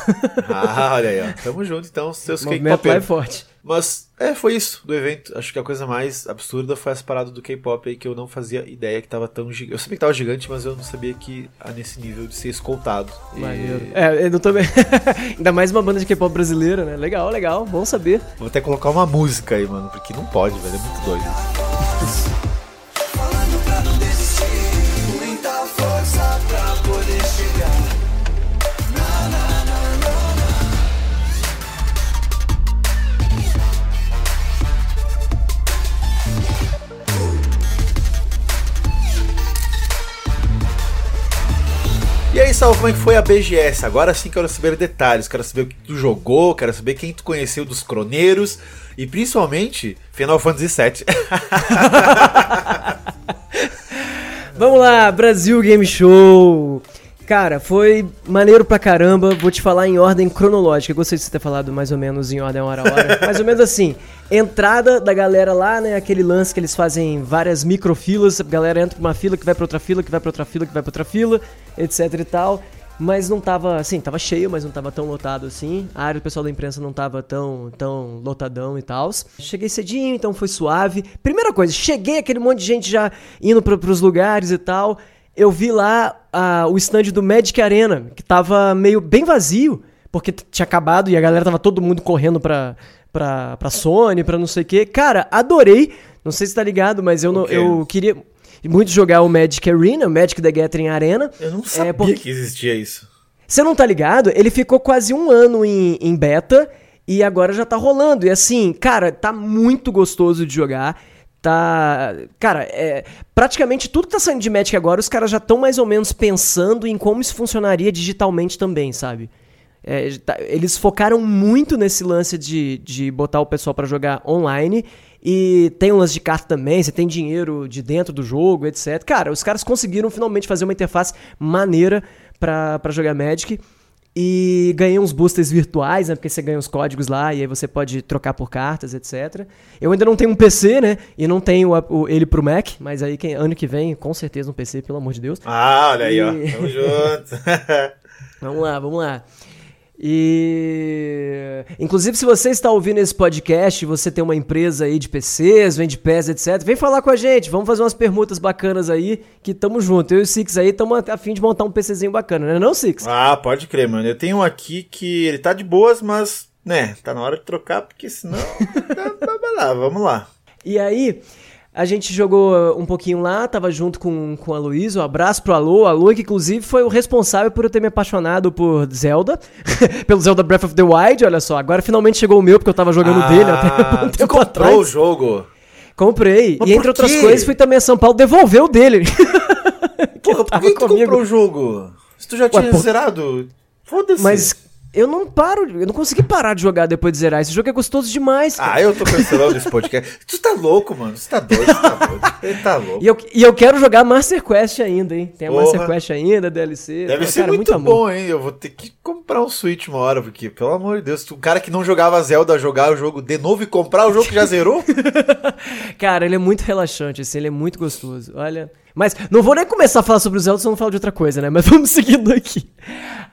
ah, olha aí, ó. Tamo junto, então, seus lá é K-popers. forte. Mas, é, foi isso do evento. Acho que a coisa mais absurda foi essa parada do K-pop aí que eu não fazia ideia que tava tão gigante. Eu sabia que tava gigante, mas eu não sabia que a nesse nível de ser escoltado. E- Maneiro. É, eu bem. Ainda mais uma banda de K-pop brasileira, né? Legal, legal, bom saber. Vou até colocar uma música aí, mano, porque não pode, velho. É muito doido. E aí, Sal, como é que foi a BGS? Agora sim quero saber detalhes. Quero saber o que tu jogou, quero saber quem tu conheceu dos croneiros e principalmente Final Fantasy VII. Vamos lá, Brasil Game Show. Cara, foi maneiro pra caramba. Vou te falar em ordem cronológica. Eu gostei de você ter falado mais ou menos em ordem hora a hora. mais ou menos assim. Entrada da galera lá, né? Aquele lance que eles fazem várias microfilas. A galera entra pra uma fila, que vai pra outra fila, que vai pra outra fila, que vai pra outra fila, etc e tal. Mas não tava, assim, tava cheio, mas não tava tão lotado assim. A área do pessoal da imprensa não tava tão, tão lotadão e tal. Cheguei cedinho, então foi suave. Primeira coisa, cheguei aquele monte de gente já indo pra, pros lugares e tal. Eu vi lá o stand do Magic Arena, que tava meio bem vazio, porque tinha acabado e a galera tava todo mundo correndo pra, pra, pra Sony, pra não sei o quê. Cara, adorei. Não sei se tá ligado, mas eu, não, eu queria muito jogar o Magic Arena, o Magic the Gathering Arena. Eu não sabia É, porque- que existia isso. você não tá ligado? Ele ficou quase um ano em, em beta e agora já tá rolando. E assim, cara, tá muito gostoso de jogar. Tá. Cara, é. Praticamente tudo que tá saindo de Magic agora, os caras já estão mais ou menos pensando em como isso funcionaria digitalmente também, sabe? É, tá- eles focaram muito nesse lance de, de botar o pessoal pra jogar online. E tem um lance de carta também, você tem dinheiro de dentro do jogo, etc. Cara, os caras conseguiram finalmente fazer uma interface maneira pra jogar Magic. E ganhei uns boosters virtuais, né? Porque você ganha os códigos lá e aí você pode trocar por cartas, etc. Eu ainda não tenho um PC, né? E não tenho o- ele pro Mac, mas aí quem- ano que vem, com certeza um PC, pelo amor de Deus. Ah, olha aí, ó. E- Tamo junto. Vamos lá, vamos lá. E. Inclusive, se você está ouvindo esse podcast, você tem uma empresa aí de PCs, vende PES, etc., vem falar com a gente. Vamos fazer umas permutas bacanas aí, que tamo junto. Eu e o Six aí estamos a fim de montar um PCzinho bacana, né? Não, Six? ah, pode crer, mano. Eu tenho um aqui que ele tá de boas, mas, né, tá na hora de trocar, porque senão. Vai lá, vamos lá. E aí, a gente jogou um pouquinho lá, tava junto com, com a Luísa. Um abraço pro Alô. Alô, que inclusive foi o responsável por eu ter me apaixonado por Zelda, pelo Zelda Breath of the Wild. Olha só, agora finalmente chegou o meu, porque eu tava jogando dele até um Ah, tempo comprou atrás. o jogo. Comprei. Mas e entre outras coisas, fui também a São Paulo devolver o dele. Porra, por que tu comigo. comprou o jogo? Se tu já tinha por- zerado, foda-se. Mas eu não paro, eu não consegui parar de jogar depois de zerar. Esse jogo é gostoso demais, cara. Ah, eu tô cancelando esse podcast. Tu tá louco, mano. Você tá doido, você tá doido. Ele tá louco. E eu, e eu quero jogar Master Quest ainda, hein? Tem a Porra. Master Quest ainda, DLC. Deve Ah, ser cara, muito, amor. bom, hein? Eu vou ter que comprar um Switch uma hora, porque, pelo amor de Deus, tu- o cara que não jogava Zelda jogar o jogo de novo e comprar o jogo que já zerou? Cara, ele é muito relaxante, assim, ele é muito gostoso. Olha. Mas não vou nem começar a falar sobre o Zelda, senão não falo de outra coisa, né? Mas vamos seguindo aqui.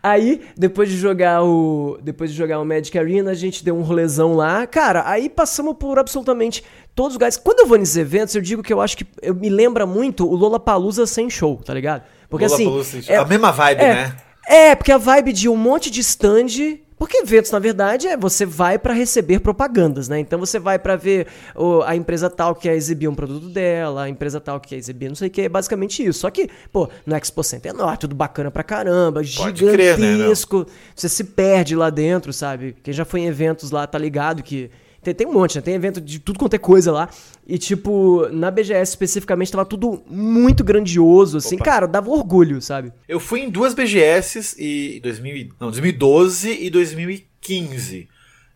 Aí, depois de jogar o. Depois de jogar o Magic Arena, a gente deu um rolezão lá. Cara, aí passamos por absolutamente todos os lugares. Quando eu vou nesses eventos, eu digo que eu acho que eu me lembra muito o Lollapalooza sem show, tá ligado? Porque Lollapalooza, assim. a mesma vibe, é, né? É, porque a vibe de um monte de stand. Porque eventos, na verdade, é você vai pra receber propagandas, né? Então você vai pra ver o- a empresa tal que quer exibir um produto dela, a empresa tal que quer exibir não sei o que, é basicamente isso. Só que, pô, no Expo Center é enorme, tudo bacana pra caramba, Pode crer, né, gigantesco. Você se perde lá dentro, sabe? Quem já foi em eventos lá tá ligado que. Tem, tem um monte, né? Tem evento de tudo quanto é coisa lá. E, tipo, na BGS especificamente tava tudo muito grandioso, assim. Opa. Cara, dava orgulho, sabe? Eu fui em duas BGS e 2000, e- não, 2012 e 2015.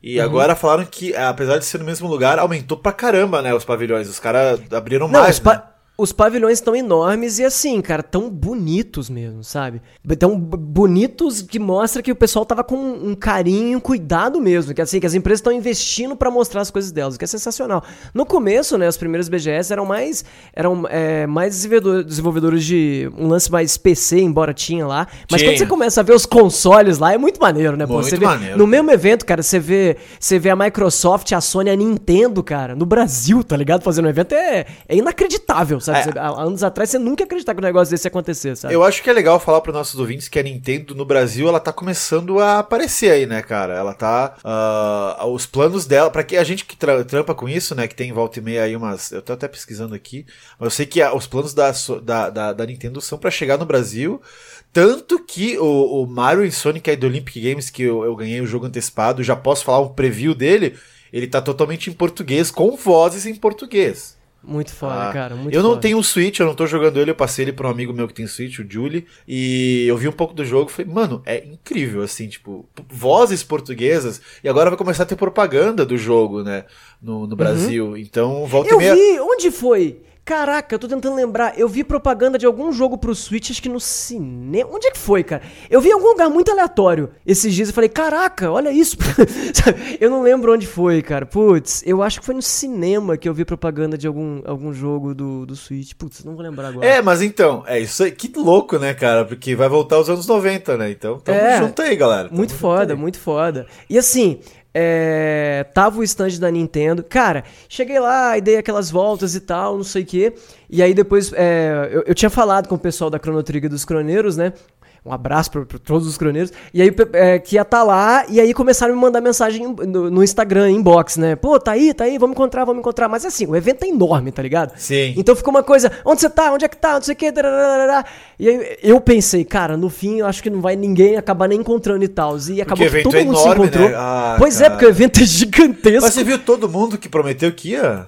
E Uhum. agora falaram que, apesar de ser no mesmo lugar, aumentou pra caramba, né, os pavilhões. Os caras abriram Não, mais, os, pa- né? Os pavilhões estão enormes e assim, cara, tão bonitos mesmo, sabe? Tão bonitos que mostra que o pessoal tava com um carinho, um cuidado mesmo, que assim, que as empresas estão investindo pra mostrar as coisas delas, o que é sensacional. No começo, né, os primeiros BGS eram mais eram é, mais desenvolvedor- desenvolvedores de um lance mais PC, embora tinha lá, mas Tinha. quando você começa a ver os consoles lá, é muito maneiro, né? pô? Muito vê, maneiro, no mesmo evento, cara, você vê, você vê a Microsoft, a Sony, a Nintendo, cara, no Brasil, tá ligado? Fazendo um evento é, é inacreditável, sabe? É. Você- há anos atrás você nunca ia acreditar que um negócio desse ia acontecer, sabe? Eu acho que é legal falar para nossos ouvintes que a Nintendo no Brasil ela tá começando a aparecer aí, né, cara? Ela tá. ah, os planos dela. para que a gente que tra- trampa com isso, né? Que tem volta e meia aí umas. Eu tô até pesquisando aqui. Mas eu sei que a- os planos da, da, da, da Nintendo são para chegar no Brasil. Tanto que o, o Mario e Sonic aí do Olympic Games, que eu, eu ganhei o jogo antecipado, já posso falar um preview dele. Ele tá totalmente em português, com vozes em português. Muito foda, Ah, cara, muito eu não foda. tenho um Switch, eu não tô jogando ele, eu passei ele pra um amigo meu que tem Switch, o Julie, e eu vi um pouco do jogo e falei, mano, é incrível, assim, tipo, vozes portuguesas, e agora vai começar a ter propaganda do jogo, né, no, no Brasil, então volta Uhum. Eu e meia... vi, onde foi? Caraca, eu tô tentando lembrar. Eu vi propaganda de algum jogo pro Switch, acho que no cinema. Onde é que foi, cara? Eu vi em algum lugar muito aleatório esses dias e falei, caraca, olha isso. Eu não lembro onde foi, cara. Putz, eu acho que foi no cinema que eu vi propaganda de algum, algum jogo do, do Switch. Putz, não vou lembrar agora. É, mas então, é isso aí, que louco, né, cara, porque vai voltar aos anos 90, né, então tamo É, junto aí, galera. Tamo Muito foda, aí. muito foda. E assim, é, tava o stand da Nintendo. Cara, cheguei lá e dei aquelas voltas e tal, não sei o quê. E aí depois, é, eu, eu tinha falado com o pessoal da Chrono Trigger dos Croneiros, né? Um abraço pra, pra todos os croneiros. E aí, é, que ia estar lá, e aí começaram a me mandar mensagem no, no Instagram, inbox, né? Pô, tá aí, tá aí, vamos encontrar, vamos encontrar. Mas assim, o evento é enorme, tá ligado? Sim. Então ficou uma coisa, onde você tá? Onde é que tá? Não sei o que. E aí eu pensei, cara, no fim eu acho que não vai ninguém acabar nem encontrando e tal. E acabou que todo é mundo enorme, se encontrou. né? Ah, pois é, cara. porque o evento é gigantesco. Mas você viu todo mundo que prometeu que ia?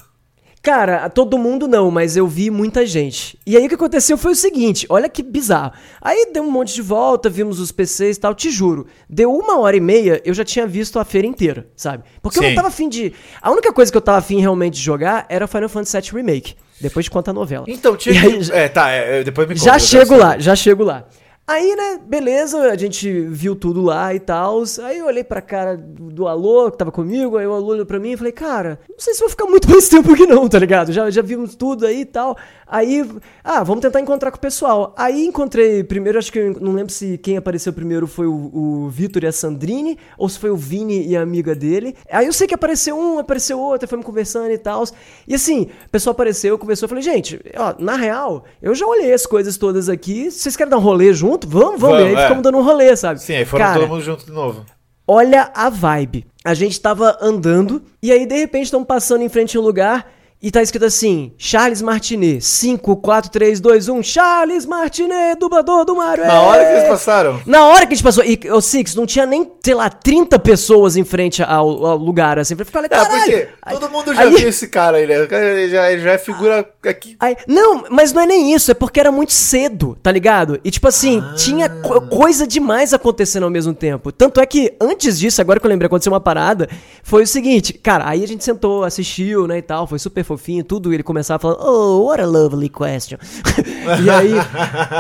Cara, todo mundo não, mas eu vi muita gente. E aí o que aconteceu foi o seguinte: olha que bizarro. Aí deu um monte de volta, vimos os PCs e tal, te juro. Deu uma hora e meia, eu já tinha visto a feira inteira, sabe? Porque eu Sim. não tava afim de. A única coisa que eu tava afim realmente de jogar era Final Fantasy VII Remake. Depois de conta a novela. Então, tinha que... aí, já- É, tá, é, depois me conta, já eu chego lá, já chego lá. Aí, né, beleza, a gente viu tudo lá e tal. Aí eu olhei pra cara do, Alô, que tava comigo, aí o Alô olhou pra mim e falei, cara, não sei se vou ficar muito mais tempo aqui não, tá ligado? Já, já vimos tudo aí e tal. Aí, ah, vamos tentar encontrar com o pessoal. Aí encontrei, primeiro, acho que eu não lembro se quem apareceu primeiro foi o, o Vitor e a Sandrine, ou se foi o Vini e a amiga dele. Aí eu sei que apareceu um, apareceu outro, fomos conversando e tal. E assim, o pessoal apareceu, conversou, eu falei, gente, ó, na real, eu já olhei as coisas todas aqui, vocês querem dar um rolê junto? Vamos, vamos. Vamos, e aí é. ficamos dando um rolê, sabe? Sim, aí foram Cara, todo mundo junto de novo. Olha a vibe. A gente tava andando e aí de repente estamos passando em frente a um lugar e tá escrito assim: Charles Martinet, 5, 4, 3, 2, 1, Charles Martinet, dublador do Mario. Na hora que é! eles passaram. Na hora que a gente passou, e o Six, não tinha nem, sei lá, 30 pessoas em frente ao, ao lugar, assim, ficar É, caralho. porque Aí- todo mundo já aí- viu esse cara aí, né? O cara, Ele já, já é figura aqui. Aí, não, mas não é nem isso, é porque era muito cedo, tá ligado? E tipo assim, Ah. tinha co- coisa demais acontecendo ao mesmo tempo. Tanto é que antes disso, agora que eu lembrei, aconteceu uma parada, foi o seguinte, cara, aí a gente sentou, assistiu, né, e tal, foi super fofinho, tudo, e ele começava falando, oh, what a lovely question. e aí,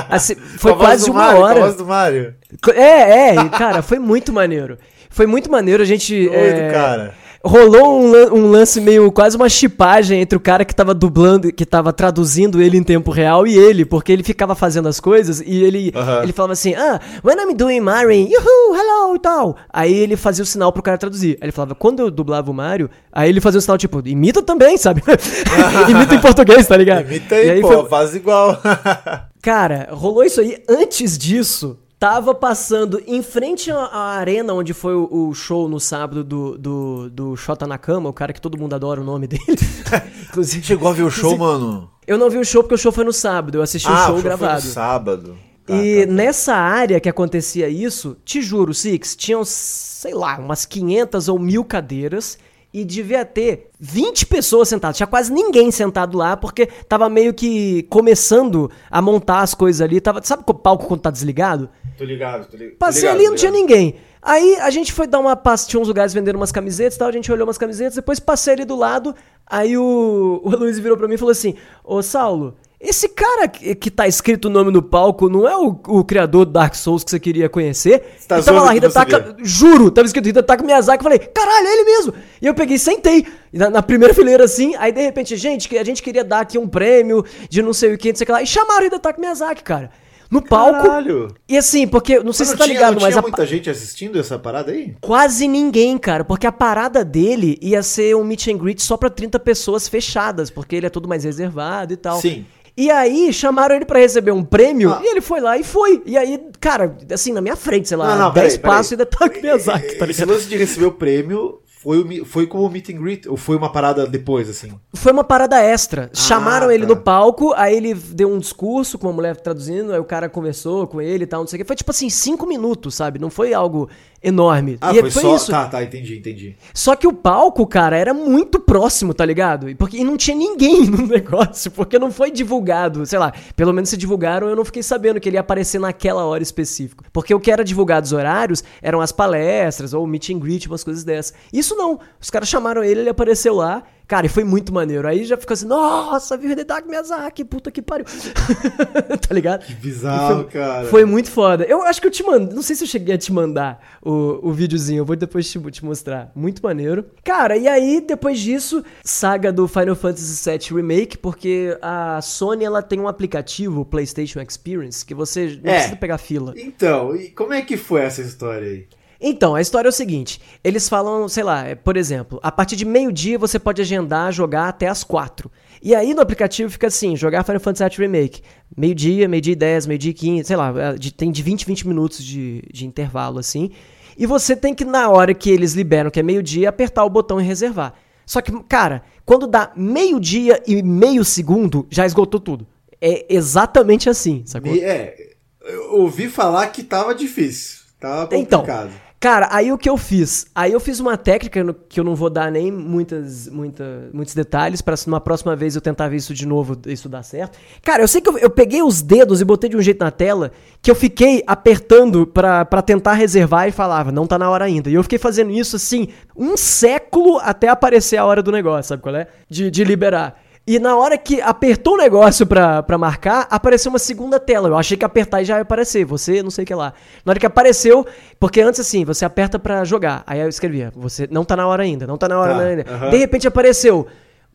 assim, foi quase uma Mario, hora. do Mario. É, é, e, cara, foi muito maneiro. Foi muito maneiro, a gente. Doido, é, cara. Rolou um, um lance meio quase uma chipagem entre o cara que tava dublando, que tava traduzindo ele em tempo real e ele, porque ele ficava fazendo as coisas e ele, Aham. ele falava assim: Ah, when I'm doing Mario, yuhu, hello e tal. Aí ele fazia o sinal pro cara traduzir. Aí ele falava: Quando eu dublava o Mario, aí ele fazia o sinal tipo: Imita também, sabe? Imita em português, tá ligado? Imita aí, E pô, foi- faz igual. Cara, rolou isso aí. Antes disso, tava passando em frente à, arena onde foi o, o show no sábado do, do, do Shota Nakama, o cara que todo mundo adora o nome dele. Inclusive, Chegou a ver o show, mano? eu não vi o show porque o show foi no sábado, eu assisti o ah, show o show gravado. Foi no sábado. Tá, E tá. nessa área que acontecia isso, te juro, Six, tinham, sei lá, umas 500 ou mil cadeiras e devia ter 20 pessoas sentadas. Tinha quase ninguém sentado lá, porque tava meio que começando a montar as coisas ali. Tava, sabe o palco quando tá desligado? Tô ligado, tô ligado. Passei ali e não tinha ninguém. Aí a gente foi dar uma pass... Tinha uns lugares vendendo umas camisetas e tal. A gente olhou umas camisetas, depois passei ali do lado. Aí o, o Luiz virou pra mim e falou assim: Ô Saulo, esse cara que, tá escrito o nome no palco não é o, o criador do Dark Souls que você queria conhecer? Você tá tava lá, Hidetaka, sabia. juro, tava escrito Hidetaka Miyazaki. Eu falei, caralho, é ele mesmo. E eu peguei e sentei na, na primeira fileira assim. Aí de repente, gente, que a gente queria dar aqui um prêmio de não sei o que, não sei o que lá. E chamaram o Hidetaka Miyazaki, cara. No palco. Caralho. E assim, porque, não sei Mas se você não tá ligado, não mas tinha a, muita gente assistindo essa parada aí? Quase ninguém, cara, porque a parada dele ia ser um meet and greet só pra 30 pessoas fechadas, porque ele é tudo mais reservado e tal. Sim. E aí chamaram ele pra receber um prêmio Ah. e ele foi lá e foi. E aí, cara, assim, na minha frente, sei lá, Não, não, 10 peraí, peraí. passos e ainda tá com Miyazaki, tá Esse ligado? lance de receber o prêmio foi, foi como meet and greet? Ou foi uma parada depois, assim? Foi uma parada extra. Chamaram ele tá. no palco, aí ele deu um discurso com uma mulher traduzindo, aí o cara conversou com ele e tal, não sei o que. Foi tipo assim, cinco minutos, sabe? Não foi algo enorme. Ah, e foi, só... isso. Tá, tá, entendi, entendi. Só que o palco, cara, era muito próximo, tá ligado? E, porque, e não tinha ninguém no negócio, porque não foi divulgado, sei lá, pelo menos se divulgaram, eu não fiquei sabendo que ele ia aparecer naquela hora específica. Porque o que era divulgado os horários eram as palestras, ou meet and greet, umas coisas dessas. Isso não, os caras chamaram ele, ele apareceu lá, cara, e foi muito maneiro. Aí já ficou assim, nossa, viu Hidetaka Miyazaki, puta que pariu. tá ligado? Que bizarro, cara. Foi muito foda. Eu acho que eu te mando. Não sei se eu cheguei a te mandar o, o videozinho. Eu vou depois te, te mostrar. Muito maneiro. Cara, e aí, depois disso, saga do Final Fantasy VII Remake, porque a Sony ela tem um aplicativo, o PlayStation Experience, que você não É. precisa pegar fila. Então, e como é que foi essa história aí? Então, a história é o seguinte: eles falam, sei lá, é, por exemplo, a partir de meio-dia você pode agendar jogar até as quatro. E aí no aplicativo fica assim: jogar Final Fantasy VII Remake. Meio-dia, meio-dia e 10, meio-dia e 15, sei lá, é, de- tem de 20 20 minutos de, de intervalo assim. E você tem que, na hora que eles liberam, que é meio-dia, apertar o botão e reservar. Só que, cara, quando dá meio-dia e meio segundo, já esgotou tudo. É exatamente assim, sacou? É, eu ouvi falar que tava difícil. Tava Então, complicado. Cara, aí o que eu fiz? Aí eu fiz uma técnica que eu não vou dar nem muitas, muita, muitos detalhes pra se numa próxima vez eu tentar ver isso de novo, isso dar certo. Cara, eu sei que eu, eu peguei os dedos e botei de um jeito na tela que eu fiquei apertando pra tentar reservar e falava, não tá na hora ainda. E eu fiquei fazendo isso assim, um século até aparecer a hora do negócio, sabe qual é? De, de liberar. E na hora que apertou o negócio pra, pra marcar, apareceu uma segunda tela. Eu achei que apertar e já ia aparecer. Você, não sei o que lá. Na hora que apareceu, porque antes assim, você aperta pra jogar. Aí eu escrevia, você não tá na hora ainda, não tá na hora Tá, ainda. aham. De repente apareceu.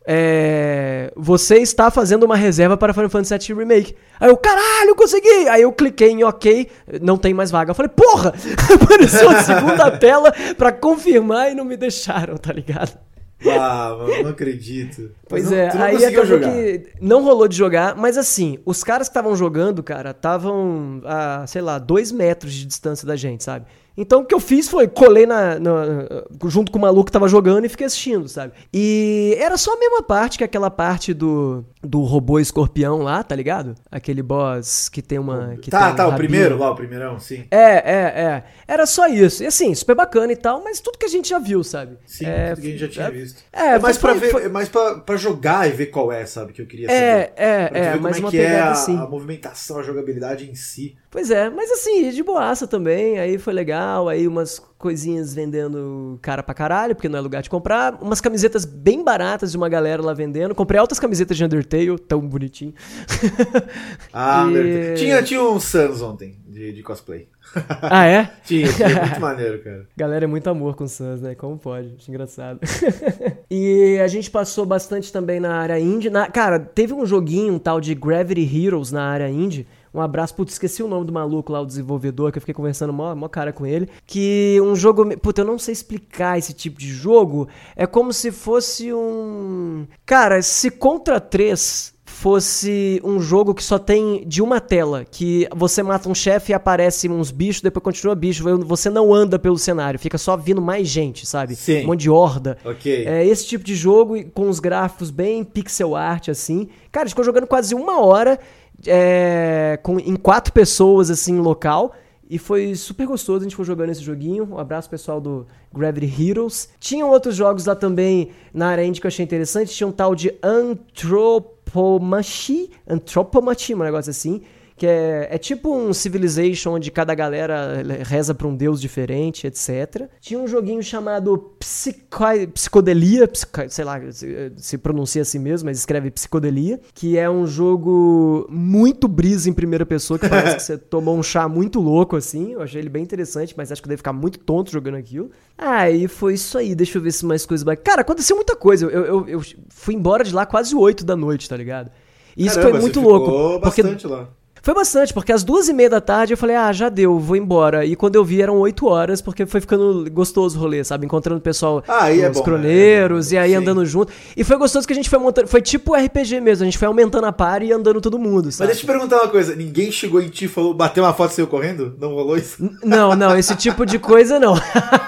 é, você está fazendo uma reserva para Final Fantasy VII Remake. Aí eu, caralho, consegui! Aí eu cliquei em OK, não tem mais vaga. Eu falei, porra! Apareceu a segunda tela pra confirmar e não me deixaram, tá ligado? Ah, mano, não acredito. Pois não- é, aí acabou jogar. que não rolou de jogar, mas assim, os caras que estavam jogando, cara, estavam a, sei lá, dois metros de distância da gente, sabe? Então o que eu fiz foi colei na, na- junto com o maluco que tava jogando e fiquei assistindo, sabe? E era só a mesma parte que aquela parte do, do robô escorpião lá, tá ligado? Aquele boss que tem uma. Que Tá, tem um tá, o rabinho. primeiro lá, o primeirão, sim. É, é, é. Era só isso. E assim, super bacana e tal, mas tudo que a gente já viu, sabe? Sim, é, tudo que a gente já tinha é, visto. É, É mais foi- pra ver, foi- é mais pra, pra jogar e ver qual é, sabe? Que eu queria É, saber. é, Pra é, ver mas como uma é que é pegada a, assim. a movimentação, a jogabilidade em si. Pois é, mas assim, de boaça também, aí foi legal, aí umas coisinhas vendendo cara pra caralho, porque não é lugar de comprar, umas camisetas bem baratas de uma galera lá vendendo, comprei altas camisetas de Undertale, tão bonitinho. Ah, E- Undertale. tinha, tinha um Sans ontem de, de cosplay. ah, é? Tinha, tinha muito maneiro, cara. Galera é muito amor com o Sans, né? Como pode? Acho engraçado. e a gente passou bastante também na área indie. Na- cara, teve um joguinho, um tal de Gravity Heroes na área indie. Um abraço, putz, esqueci o nome do maluco lá, o desenvolvedor, que eu fiquei conversando mó, mó cara com ele. Que um jogo. Puta, eu não sei explicar esse tipo de jogo. É como se fosse um. Cara, se Contra 3 fosse um jogo que só tem de uma tela, que você mata um chefe e aparece uns bichos, depois continua bicho, você não anda pelo cenário, fica só vindo mais gente, sabe? Sim. Um monte de horda. Ok. É esse tipo de jogo e com os gráficos bem pixel art, assim. Cara, a gente ficou jogando quase uma hora é, com, em quatro pessoas, assim, local. E foi super gostoso, a gente foi jogando esse joguinho. Um abraço pessoal do Gravity Heroes. Tinham outros jogos lá também na área indie que eu achei interessante. Tinha um tal de Anthropomachi. Anthropomachi, um negócio assim. Que é, é tipo um Civilization onde cada galera reza pra um deus diferente, etc. Tinha um joguinho chamado Psico... Psicodelia, psico- sei lá se, se pronuncia assim mesmo, mas escreve Psicodelia, que é um jogo muito brisa em primeira pessoa, que parece que você tomou um chá muito louco assim. Eu achei ele bem interessante, mas acho que eu devo ficar muito tonto jogando aquilo. Ah, e foi isso aí. Deixa eu ver se mais coisas. Cara, aconteceu muita coisa. Eu, eu, eu fui embora de lá quase 8 da noite, tá ligado? E isso Caramba, foi muito louco. porque bastante lá. Foi bastante, porque às duas e meia da tarde eu falei, ah, já deu, vou embora. E quando eu vi eram oito horas, porque foi ficando gostoso o rolê, sabe? Encontrando o pessoal Ah, é nos bom, croneiros, é, é e aí sim. andando junto. E foi gostoso que a gente foi montando, foi tipo RPG mesmo, a gente foi aumentando a par e andando todo mundo, Mas sabe? deixa eu te perguntar uma coisa. Ninguém chegou em ti e falou, bateu uma foto e saiu correndo? Não rolou isso? N- Não, não, esse tipo de coisa não.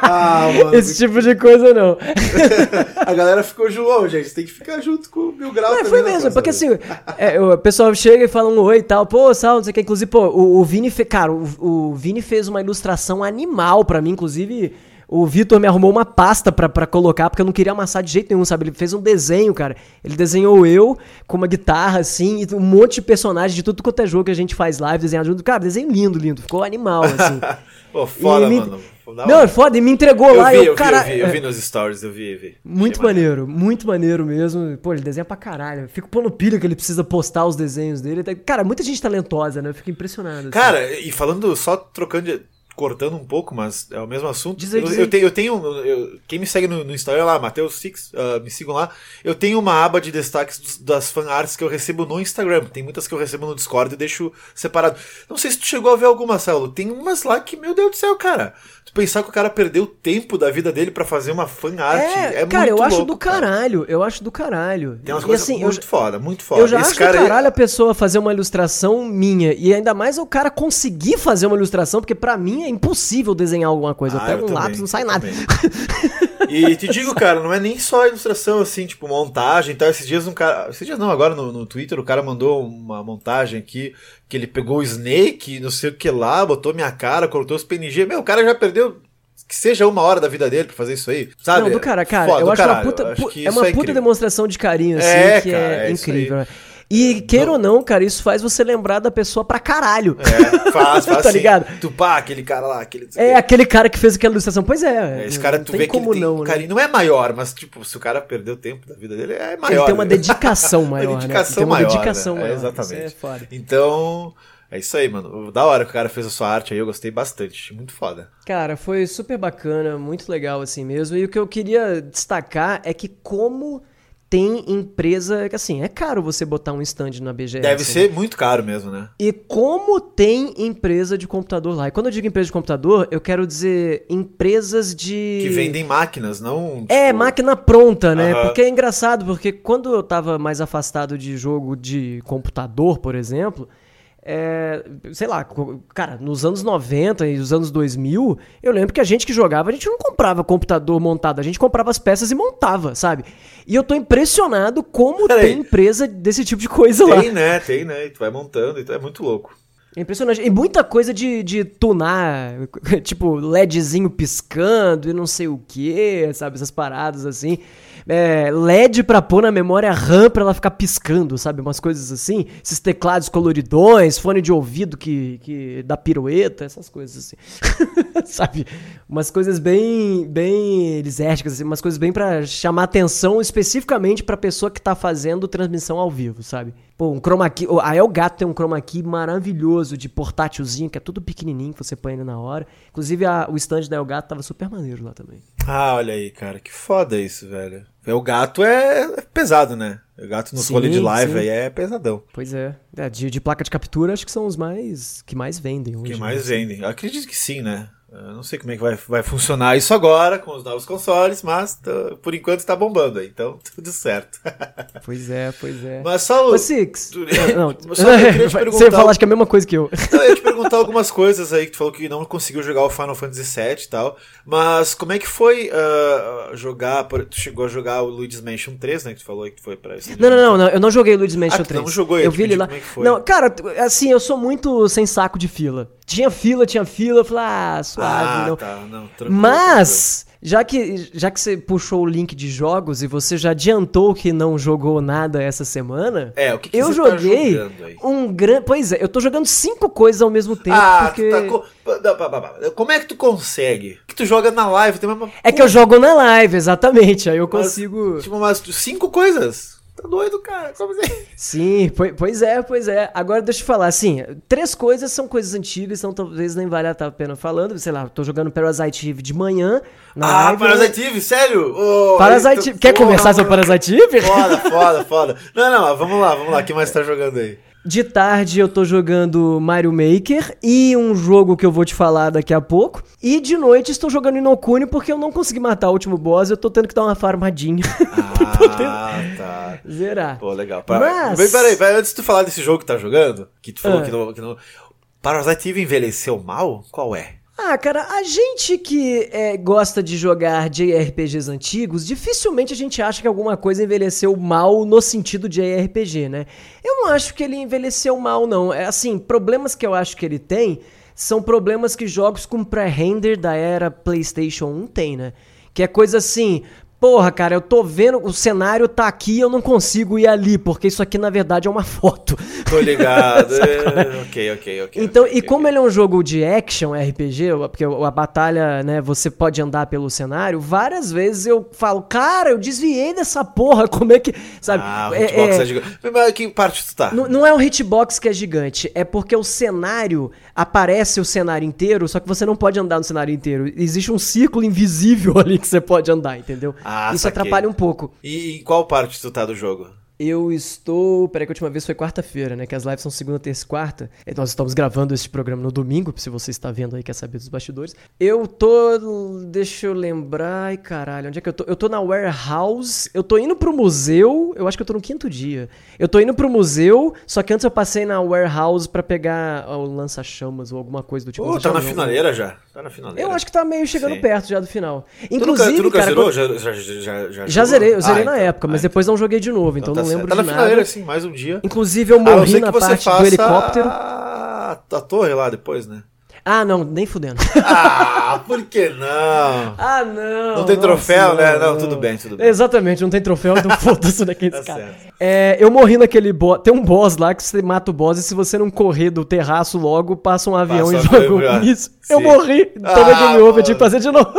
Ah, mano. esse tipo de coisa não. A galera ficou João, gente. Você tem que ficar junto com o Mil Grau É, também, foi mesmo, porque assim, é, o pessoal chega e fala um oi e tal, pô, sal, não sei o que. Inclusive, pô, o, o Vini fez, cara, o, o Vini fez uma ilustração animal pra mim, inclusive. O Vitor me arrumou uma pasta pra, pra colocar, porque eu não queria amassar de jeito nenhum, sabe? Ele fez um desenho, cara. Ele desenhou eu com uma guitarra, assim, e um monte de personagens de tudo quanto é jogo que a gente faz live, desenhado junto. Cara, desenho lindo, lindo. Ficou animal, assim. Pô, foda, E me- mano. Não, é foda, e me entregou eu lá. vi, eu, eu, vi, cara, eu vi, eu é- vi nos stories, eu vi, eu vi. muito Achei maneiro, muito maneiro mesmo. Pô, ele desenha pra caralho. Eu Fico pondo pilha que ele precisa postar os desenhos dele. Cara, muita gente talentosa, né? Eu fico impressionado. assim. Cara, e falando, só trocando, de- cortando um pouco, mas é o mesmo assunto. Diz aí, eu, diz eu aí. tenho, eu tenho eu- quem me segue no, no Instagram lá, Matheus Six, ah, me sigam lá. Eu tenho uma aba de destaques dos- das fan arts que eu recebo no Instagram. Tem muitas que eu recebo no Discord e deixo separado. Não sei se tu chegou a ver alguma, Saulo. Tem umas lá que, meu Deus do céu, cara. Tu pensar que o cara perdeu tempo da vida dele pra fazer uma fan art É, é, cara, eu acho louco, do cara. caralho. Eu acho do caralho. Tem umas E coisas assim, eu, muito foda, muito foda. eu já Esse acho cara do caralho a pessoa fazer uma ilustração minha. E ainda mais o cara conseguir fazer uma ilustração, porque pra mim é impossível desenhar alguma coisa. Ah, eu pego eu um também, lápis não sai eu nada. E te digo, cara, não é nem só ilustração, assim, tipo, montagem e tal. Esses dias um cara. Esses dias não, agora no, no Twitter o cara mandou uma montagem aqui que ele pegou o Snake, não sei o que lá, botou minha cara, cortou os PNG. Meu, o cara já perdeu que seja uma hora da vida dele pra fazer isso aí, sabe? Não, do cara, cara, Foda, eu acho caralho. uma puta, acho é uma puta incrível. demonstração de carinho, assim, É, que cara, é, é incrível. né? E, queira ou não, cara, isso faz você lembrar da pessoa pra caralho. É, faz, faz Tá sim. ligado? Tupá, aquele cara lá, aquele... É aquele cara que fez aquela ilustração. Pois é. É, Esse cara, não tu tem vê que ele tem não, um né? carinho. Não é maior, mas, tipo, se o cara perdeu tempo da vida dele, é maior. Ele tem uma né? dedicação maior, Uma dedicação né? Tem uma maior, dedicação né? maior. É, exatamente. É. Então, é isso aí, mano. Da hora que o cara fez a sua arte aí, eu gostei bastante. Muito foda. Cara, foi super bacana, muito legal assim mesmo. E o que eu queria destacar é que como tem empresa, que assim, é caro você botar um stand na BGS. Deve né? ser muito caro mesmo, né? E como tem empresa de computador lá. E quando eu digo empresa de computador, eu quero dizer empresas de Que vendem máquinas, não. É, tipo, máquina pronta, né? Aham. Porque é engraçado, porque quando eu tava mais afastado de jogo de computador, por exemplo, é, sei lá, cara, nos anos 90 e os anos 2000, eu lembro que a gente que jogava, a gente não comprava computador montado, a gente comprava as peças e montava, sabe? E eu tô impressionado como Peraí. tem empresa desse tipo de coisa lá. Tem, né? Tem, né? E tu vai montando, então é muito louco. É impressionante. E muita coisa de, de tunar, tipo, LEDzinho piscando e não sei o que, sabe? Essas paradas assim. É, LED pra pôr na memória RAM pra ela ficar piscando, sabe? Umas coisas assim. Esses teclados coloridões, fone de ouvido que, que dá pirueta, essas coisas assim. sabe? Umas coisas bem, bem lisérgicas, assim, umas coisas bem pra chamar atenção especificamente pra pessoa que tá fazendo transmissão ao vivo, sabe? Pô, um chroma key, a Elgato tem um chroma key maravilhoso de portátilzinho, que é tudo pequenininho, que você põe ele na hora. Inclusive a- o stand da Elgato tava super maneiro lá também. Ah, olha aí, cara. Que foda isso, velho. É, O gato é pesado, né? O gato nos Sim, rolês de live sim. aí é pesadão. Pois é. É, de, de placa de captura, acho que são os mais que mais vendem hoje. que né? mais vendem? Eu acredito que sim, né? Eu não sei como é que vai, vai funcionar isso agora com os novos consoles, mas por enquanto tá bombando aí, então tudo certo. Pois é, pois é. mas só o. Six. tu- Não, Só eu queria te você perguntar- fala, acho que é a mesma coisa que eu. Eu ia te perguntar algumas coisas aí que tu falou que não conseguiu jogar o Final Fantasy VII e tal. Mas como é que foi ah, jogar. por- Tu chegou a jogar o Luigi's Mansion 3, né? Que tu falou aí que foi pra isso. Não, não, não, não, eu não joguei Luigi's Mansion Ah, tu 3. não jogou ele, Eu tu vi ele lá. como é que foi. Não, cara, assim, eu sou muito sem saco de fila. Tinha fila, tinha fila, eu falei, ah, suave, Ah, não. tá, não, Mas, já que, já que você puxou o link de jogos e você já adiantou que não jogou nada essa semana, É, o que que eu tá joguei aí? um grande. Pois é, eu tô jogando cinco coisas ao mesmo tempo. Ah, porque... tá co-. Como é que tu consegue? Que tu joga na live, tem uma. É que eu jogo na live, exatamente. Aí eu Mas, consigo. Tipo, umas cinco coisas. Tá doido, cara. Como assim? Sim, poi- pois é, pois é. Agora deixa eu falar, assim, três coisas são coisas antigas, então talvez nem valha a pena falando. Sei lá, tô jogando Parasite Eve de manhã. Ah, live, né? Parasite Eve, sério? Ô, Parasite Quer porra, conversar sobre. Parasite Eve? Foda, foda, foda. Não, não, vamos lá, vamos lá. O que mais tá jogando aí? De tarde eu tô jogando Mario Maker e um jogo que eu vou te falar daqui a pouco. E de noite estou jogando Inokuni porque eu não consegui matar o último boss, eu tô tendo que dar uma farmadinha. Ah, tá. Zerar. Pô, legal. Pa- Mas- Vem, Peraí, peraí, antes de tu falar desse jogo que tá jogando, que tu falou Ah. que, não, que não. Parasite Eve envelheceu mal? Qual é? Ah, cara, a gente que é, gosta de jogar JRPGs antigos, dificilmente a gente acha que alguma coisa envelheceu mal no sentido de JRPG, né? Eu não acho que ele envelheceu mal, não. É assim, problemas que eu acho que ele tem são problemas que jogos com pré-render da era PlayStation 1 tem, né? Que é coisa assim. Porra, cara, eu tô vendo, o cenário tá aqui eu não consigo ir ali, porque isso aqui na verdade é uma foto. Tô ligado. é, ok, ok, ok. Então, ok, e ok. como ele é um jogo de action RPG, porque a batalha, né, você pode andar pelo cenário, várias vezes eu falo, cara, eu desviei dessa porra, como é que, sabe? Ah, o É- hitbox é, é- gigante. Mas que parte tu tá? não, não é um hitbox que é gigante, é porque o cenário aparece o cenário inteiro, só que você não pode andar no cenário inteiro. Existe um círculo invisível ali que você pode andar, entendeu? Ah, Isso saquei. atrapalha um pouco. E em qual parte tu tá do jogo? Eu estou. Peraí, que a última vez foi quarta-feira, né? Que as lives são segunda, terça e quarta. E nós estamos gravando este programa no domingo, se você está vendo aí, quer saber dos bastidores. Eu tô. Deixa eu lembrar. Ai, caralho, onde é que eu tô? Eu tô na warehouse. Eu tô indo pro museu. Eu acho que eu tô no quinto dia. Eu tô indo pro museu, só que antes eu passei na warehouse pra pegar o lança-chamas ou alguma coisa do tipo. Pô, tá na finaleira já. Tá na finaleira. Eu acho que tá meio chegando Sim. perto já do final. Tu nunca, Inclusive, tu nunca cara. zerou? quando- Já, já, já, já, Já zerei, eu zerei Ah, na então. época, mas Ah, depois não joguei de novo, então tá não. Lembro Tá de na nada. finaleira, assim, mais um dia. Inclusive, eu não morri na parte do helicóptero. A... a torre lá depois, né? Ah, não, nem fudendo. Ah, por que não? ah, não. Não tem nossa, troféu, né? Não, tudo bem, tudo bem. Exatamente, não tem troféu, então foda-se daqueles Tá caras. certo. É, eu morri naquele boss. Tem um boss lá que você mata o boss e se você não correr do terraço logo, passa um avião Passa e joga um míssil. Eu sim. morri, tomei Ah, game over, tive que fazer de novo.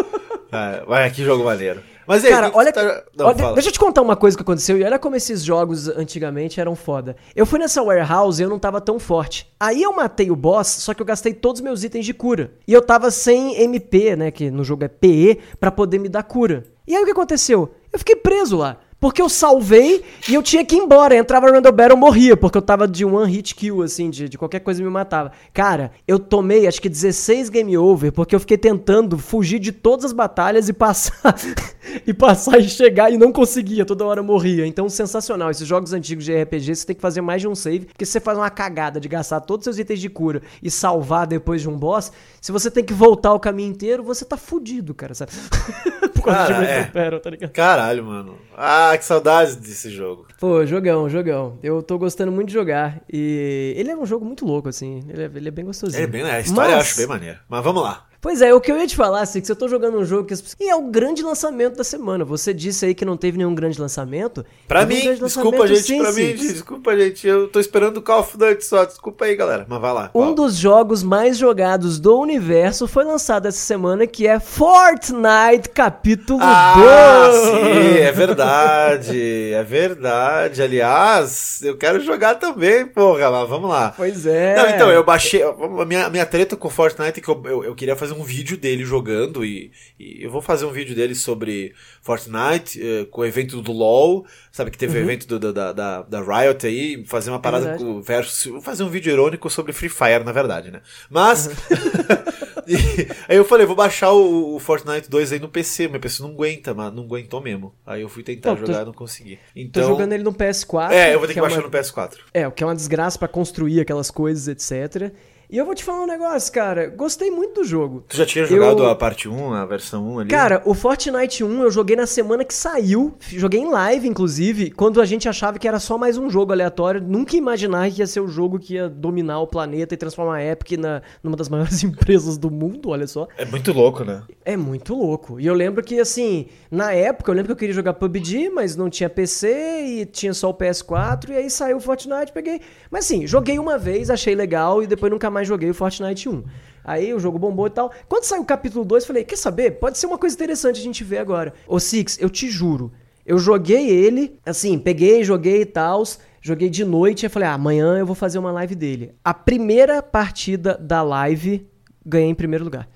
Ah, vai, que jogo maneiro. Mas aí, Cara, olha, tá- Não, olha- deixa eu te contar uma coisa que aconteceu e olha como esses jogos antigamente eram foda. Eu fui nessa warehouse e eu não tava tão forte. Aí eu matei o boss, só que eu gastei todos os meus itens de cura. E eu tava sem MP, né, que no jogo é PE, pra poder me dar cura. E aí o que aconteceu? Eu fiquei preso lá. Porque eu salvei e eu tinha que ir embora. Entrava no Randall Battle, eu morria, porque eu tava de one hit kill, assim, de, de qualquer coisa me matava. Cara, eu tomei acho que 16 game over, porque eu fiquei tentando fugir de todas as batalhas e passar. e passar e chegar e não conseguia, toda hora eu morria. Então, sensacional. Esses jogos antigos de RPG, você tem que fazer mais de um save, porque se você faz uma cagada de gastar todos os seus itens de cura e salvar depois de um boss, se você tem que voltar o caminho inteiro, você tá fudido, cara, sabe? Por causa de Cara, é. Battle, tá ligado? Caralho, mano. Ah, que saudades desse jogo. Pô, jogão, jogão. Eu tô gostando muito de jogar. E ele é um jogo muito louco, assim. Ele é, ele é bem gostosinho. É bem, a história eu Mas- acho bem maneira. Mas vamos lá. Pois é, o que eu ia te falar, Six, eu tô jogando um jogo que... as pessoas- E é o grande lançamento da semana. Você disse aí que não teve nenhum grande lançamento. Pra mim, grande desculpa, lançamento gente, sim, pra mim, Six. desculpa, gente. Eu tô esperando o Call of Duty só. Desculpa aí, galera. Mas vai lá. Um qual? dos jogos mais jogados do universo foi lançado essa semana, que é Fortnite Capítulo 2. Ah, sim, é verdade. É verdade. Aliás, eu quero jogar também, porra. Mas vamos lá. Pois é. Não, então, eu baixei. A minha, minha treta com o Fortnite é que eu, eu, eu queria fazer um vídeo dele jogando. E, e eu vou fazer um vídeo dele sobre Fortnite, eh, com o evento do LoL. Sabe que teve o evento do- da, da, da Riot aí. Fazer uma parada verdade. com versus. Vou fazer um vídeo irônico sobre Free Fire, na verdade, né? Mas. e- aí eu falei, vou baixar o, o Fortnite 2 aí no PC. Meu PC não aguenta, mas não aguentou mesmo. Aí eu fui tentar Não, tô- jogar e não consegui. Tô Então. jogando ele no PS4. É, eu vou ter que, é baixar uma- no PS4. É, o que é uma desgraça pra construir aquelas coisas, etc. E eu vou te falar um negócio, cara. Gostei muito do jogo. Tu já tinha Eu- jogado a parte 1, a versão 1 ali? Cara, o Fortnite 1 eu joguei na semana que saiu. Joguei em live, inclusive, quando a gente achava que era só mais um jogo aleatório. Nunca ia imaginar que ia ser o jogo que ia dominar o planeta e transformar a Epic na, numa das maiores empresas do mundo, olha só. É muito louco, né? É muito louco. E eu lembro que, assim, na época, eu lembro que eu queria jogar PUBG, mas não tinha PC e tinha só o PS4, e aí saiu o Fortnite, peguei. Mas assim, joguei uma vez, achei legal, e depois nunca mais joguei o Fortnite 1. Aí o jogo bombou e tal. Quando saiu o capítulo 2, falei, quer saber? Pode ser uma coisa interessante a gente ver agora. Ô Six, eu te juro, eu joguei ele, assim, peguei, joguei e tal. Joguei de noite e falei, ah, amanhã eu vou fazer uma live dele. A primeira partida da live, ganhei em primeiro lugar.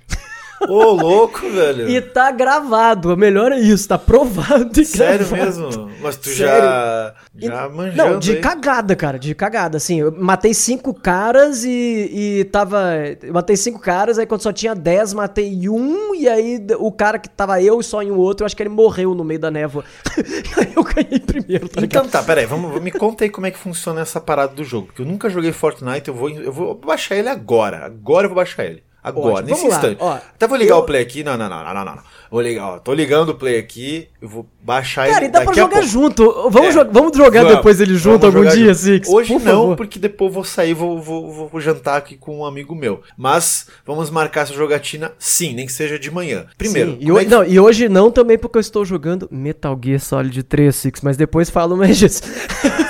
Ô, louco, velho. E tá gravado. O melhor é isso, tá provado e Sério gravado. mesmo? Mas tu Sério. já. Já manjando. Não, de hein? cagada, cara, de cagada. Assim, eu matei cinco caras e, e tava. Eu matei cinco caras, aí quando só tinha dez, matei um, e aí o cara que tava eu e só em um outro, eu acho que ele morreu no meio da névoa. e aí eu ganhei primeiro, tá? Então tá, peraí, vamos, me conta aí como é que funciona essa parada do jogo. Porque eu nunca joguei Fortnite, eu vou, eu vou baixar ele agora. Agora eu vou baixar ele. Agora, Ótimo, nesse instante. ó. Até vou ligar Eu- o play aqui. Não, não, não, não, não, não. Vou ligar, ó. Tô ligando o play aqui, eu vou baixar Cara, ele. e dá pra jogar junto. Vamos, É. vamos jogar Vamos, depois ele junto algum dia, junto. Six? Hoje por não, favor. porque depois vou sair, vou, vou, vou, jantar aqui com um amigo meu. Mas vamos marcar essa jogatina sim, nem que seja de manhã. Primeiro, Sim, e, hoje, é que- não, e hoje não também porque eu estou jogando Metal Gear Solid 3, Six, mas depois falo mais disso.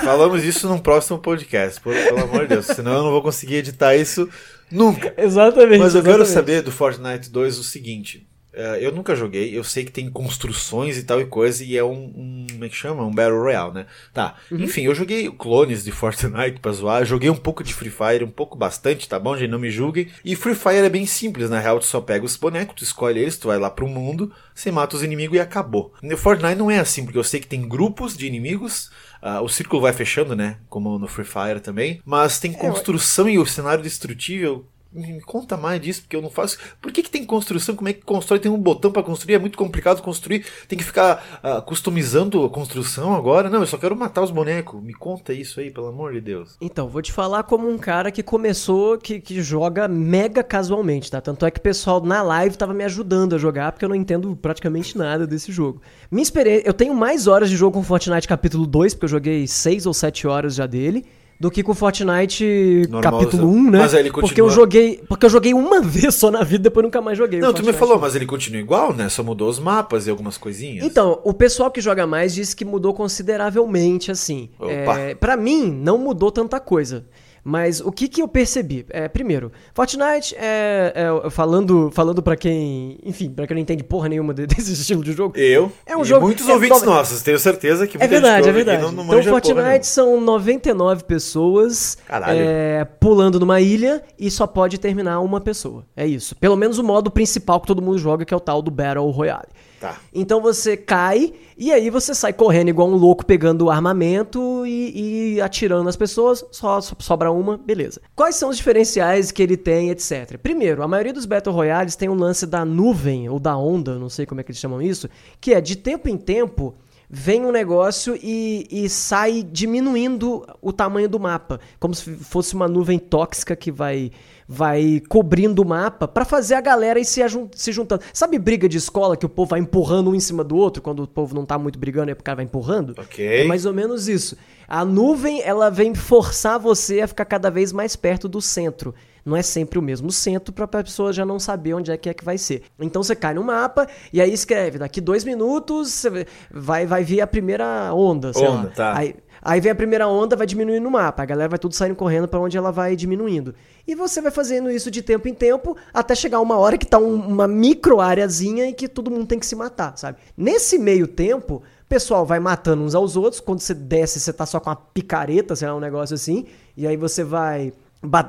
falamos isso num próximo podcast, pelo amor de Deus. Senão eu não vou conseguir editar isso nunca. exatamente. Mas eu quero exatamente. saber do Fortnite 2 o seguinte. É, eu nunca joguei, eu sei que tem construções e tal e coisa, e é um, um como é que chama? Um Battle Royale, né? Tá, Uhum. enfim, eu joguei clones de Fortnite pra zoar, joguei um pouco de Free Fire, um pouco bastante, tá bom, gente? Não me julguem. E Free Fire é bem simples, na real, tu só pega os bonecos, tu escolhe eles, tu vai lá pro mundo, você mata os inimigos e acabou. No Fortnite não é assim, porque eu sei que tem grupos de inimigos, ah, o círculo vai fechando, né? Como no Free Fire também, mas tem construção e o cenário destrutível. Me conta mais disso, porque eu não faço. Por que, que tem construção? Como é que constrói? Tem um botão pra construir, é muito complicado construir. Tem que ficar ah, customizando a construção agora. Não, eu só quero matar os bonecos. Me conta isso aí, pelo amor de Deus. Então, vou te falar como um cara que começou, que, que joga mega casualmente, tá? Tanto é que o pessoal na live tava me ajudando a jogar, porque eu não entendo praticamente nada desse jogo. Minha experiência, eu tenho mais horas de jogo com Fortnite capítulo 2, porque eu joguei 6 ou 7 horas já dele. Do que com o Fortnite Normal, capítulo só. 1, né? Mas ele Porque eu continua- joguei, porque eu joguei uma vez só na vida, depois nunca mais joguei. Não, tu me falou, mas ele continua igual, né? Só mudou os mapas e algumas coisinhas. Então, o pessoal que joga mais disse que mudou consideravelmente, assim. Opa. É, para mim, não mudou tanta coisa. Mas o que, que eu percebi? É, primeiro, Fortnite é, é, falando falando para quem, enfim, pra quem não entende porra nenhuma de- desse estilo de jogo. Eu É um jogo- muitos é ouvintes nove- nossos, tenho certeza que É muita verdade, é verdade. não- não então. Fortnite são 99 pessoas é, pulando numa ilha e só pode terminar uma pessoa. É isso. Pelo menos o modo principal que todo mundo joga, que é o tal do Battle Royale. Tá. Então você cai e aí você sai correndo igual um louco pegando armamento e, e atirando nas pessoas, só, só sobra uma, beleza. Quais são os diferenciais que ele tem, etc. Primeiro, a maioria dos Battle Royales tem um lance da nuvem ou da onda, não sei como é que eles chamam isso, que é de tempo em tempo vem um negócio e, e sai diminuindo o tamanho do mapa, como se fosse uma nuvem tóxica que vai vai cobrindo o mapa pra fazer a galera ir se, se juntando. Sabe briga de escola que o povo vai empurrando um em cima do outro quando o povo não tá muito brigando, aí o cara vai empurrando? Ok. É mais ou menos isso. A nuvem, ela vem forçar você a ficar cada vez mais perto do centro. Não é sempre o mesmo centro pra pessoa já não saber onde é que é que vai ser. Então você cai no mapa e aí escreve, daqui dois minutos vai, vai vir a primeira onda, sei Onda, lá. tá. Aí, aí vem a primeira onda, vai diminuindo no mapa. A galera vai tudo saindo correndo pra onde ela vai diminuindo. E você vai fazendo isso de tempo em tempo até chegar uma hora que tá um- uma micro areazinha e que todo mundo tem que se matar, sabe? Nesse meio tempo, o pessoal vai matando uns aos outros. Quando você desce, você tá só com uma picareta, sei lá, um negócio assim. E aí você vai.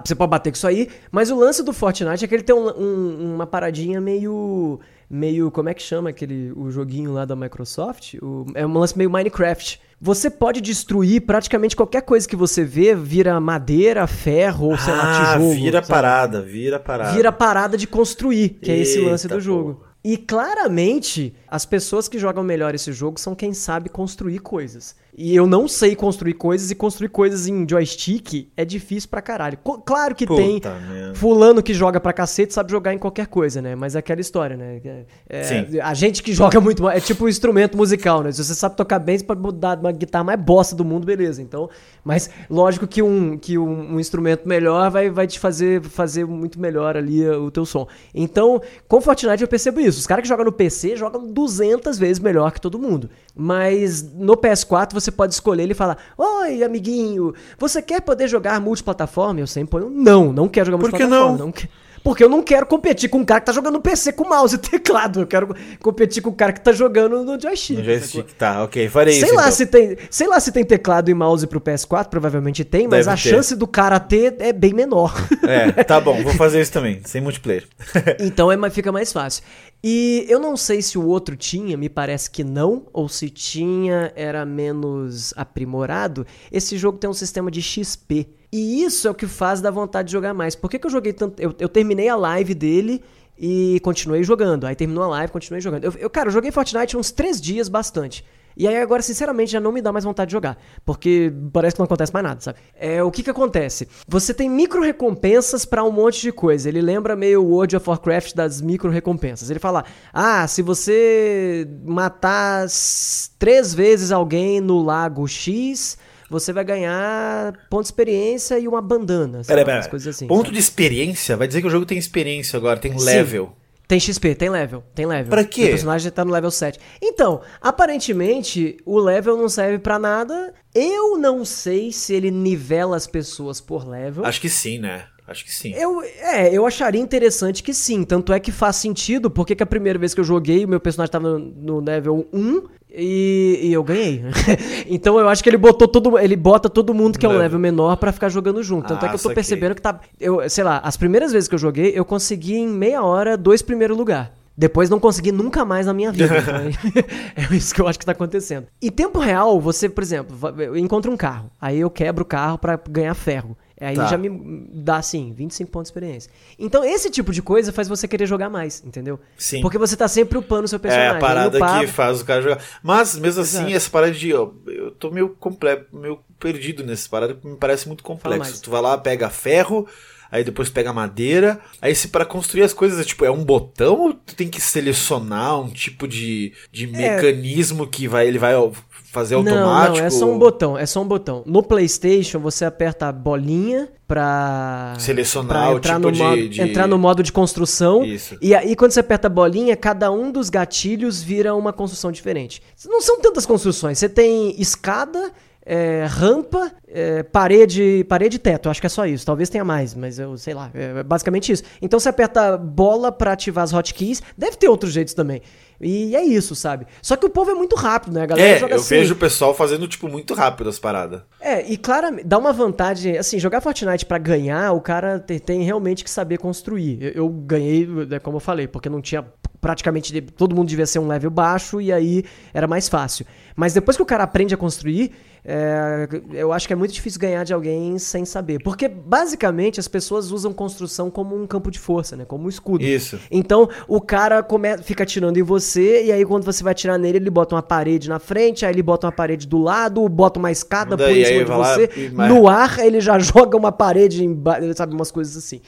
Você pode bater com isso aí, mas o lance do Fortnite é que ele tem um- um- uma paradinha meio. Meio. Como é que chama aquele. o joguinho lá da Microsoft? O- é um lance meio Minecraft. Você pode destruir praticamente qualquer coisa que você vê, vira madeira, ferro ou sei lá, ah, tijolo. vira sabe? parada, vira parada. Vira parada de construir, que é esse lance Eita, do jogo. E claramente, as pessoas que jogam melhor esse jogo são quem sabe construir coisas. E eu não sei construir coisas, e construir coisas em joystick é difícil pra caralho. Co- Claro que Puta tem merda. fulano que joga pra cacete sabe jogar em qualquer coisa, né? Mas é aquela história, né? É- é- Sim. A gente que joga muito mal, é tipo um instrumento musical, né? Se você sabe tocar bem, você pode mudar uma guitarra mais bosta do mundo, beleza. Então, mas lógico que um, que um, um instrumento melhor vai, vai te fazer, fazer muito melhor ali uh, o teu som. Então, com Fortnite eu percebo isso. Os caras que jogam no PC jogam 200 vezes melhor que todo mundo. Mas no PS4 você pode escolher ele e falar: Oi, amiguinho, você quer poder jogar multiplataforma? Eu sempre ponho: Não, não quero jogar Por que multiplataforma. não? que- Porque eu não quero competir com um cara que tá jogando PC com mouse e teclado. Eu quero competir com o cara que tá jogando no joystick. No joystick, tá, ok, farei Sei isso. lá, então. se tem, sei lá se tem teclado e mouse pro PS4, provavelmente tem, mas Deve a ter. chance do cara ter é bem menor. É, tá bom, vou fazer isso também, sem multiplayer. então é, mais- fica mais fácil. E eu não sei se o outro tinha, me parece que não, ou se tinha era menos aprimorado. Esse jogo tem um sistema de XP. E isso é o que faz dar vontade de jogar mais. Por que, que eu joguei tanto? Eu, eu terminei a live dele e continuei jogando. Aí terminou a live, continuei jogando. Eu, eu, cara, eu joguei Fortnite uns três dias bastante. E aí agora, sinceramente, já não me dá mais vontade de jogar. Porque parece que não acontece mais nada, sabe? É, o que que acontece? Você tem micro recompensas pra um monte de coisa. Ele lembra meio World of Warcraft das micro recompensas. Ele fala: Ah, se você matar três vezes alguém no lago X, você vai ganhar ponto de experiência e uma bandana. sei Pera, coisas assim. Ponto sabe? de experiência? Vai dizer que o jogo tem experiência agora, tem Sim. level. Tem XP, tem level, tem level. Pra quê? O personagem tá no level 7. Então, aparentemente, o level não serve pra nada. Eu não sei se ele nivela as pessoas por level. Acho que sim, né? Acho que sim. Eu, é, eu acharia interessante que sim. Tanto é que faz sentido, porque que a primeira vez que eu joguei, o meu personagem tava no, no level 1 e, e eu ganhei. então eu acho que ele botou todo ele bota todo mundo que é um Level. menor pra ficar jogando junto. Tanto é Ah, que eu tô saquei. percebendo que tá. Eu, sei lá, as primeiras vezes que eu joguei, eu consegui em meia hora dois primeiro lugar. Depois não consegui nunca mais na minha vida. Então, é isso que eu acho que tá acontecendo. Em tempo real, você, por exemplo, encontro um carro. Aí eu quebro o carro pra ganhar ferro. Aí Tá. já me dá, assim, 25 pontos de experiência. Então, esse tipo de coisa faz você querer jogar mais, entendeu? Sim. Porque você tá sempre upando o seu É personagem. a Aí parada eu pago- que faz o cara jogar. Mas, mesmo assim, Exato. essa parada de. ó, eu tô meio completo, meio perdido nesse parada, porque me parece muito complexo. Tu vai lá, pega ferro, aí depois pega madeira, aí se para construir as coisas, é tipo, é um botão ou tu tem que selecionar um tipo de, de mecanismo que vai, ele vai fazer Não, automático? não, é só um botão, é só um botão. No PlayStation você aperta a bolinha pra Selecionar pra o entrar tipo no de- modo, de- entrar no modo de construção. Isso. E aí quando você aperta a bolinha, cada um dos gatilhos vira uma construção diferente. Não são tantas construções, você tem escada, é, rampa, é, parede, parede e teto. Acho que é só isso. Talvez tenha mais, mas eu sei lá. É basicamente isso. Então você aperta bola pra ativar as hotkeys. Deve ter outros jeitos também. E é isso, sabe? Só que o povo é muito rápido, né? A galera É, joga eu assim. vejo o pessoal fazendo, tipo, muito rápido as paradas. É, e claramente, dá uma vantagem, assim, jogar Fortnite pra ganhar, o cara tem, tem realmente que saber construir. Eu, eu ganhei, né, como eu falei, porque não tinha praticamente, todo mundo devia ser um level baixo e aí era mais fácil. Mas depois que o cara aprende a construir, é, eu acho que é muito difícil ganhar de alguém sem saber. Porque, basicamente, as pessoas usam construção como um campo de força, né, como um escudo. Isso. Então o cara come... fica atirando em você, e aí quando você vai atirar nele, ele bota uma parede na frente, aí ele bota uma parede do lado, bota uma escada, Daí, põe em cima de lá você. e- mas- No ar, ele já joga uma parede, emba... sabe, umas coisas assim.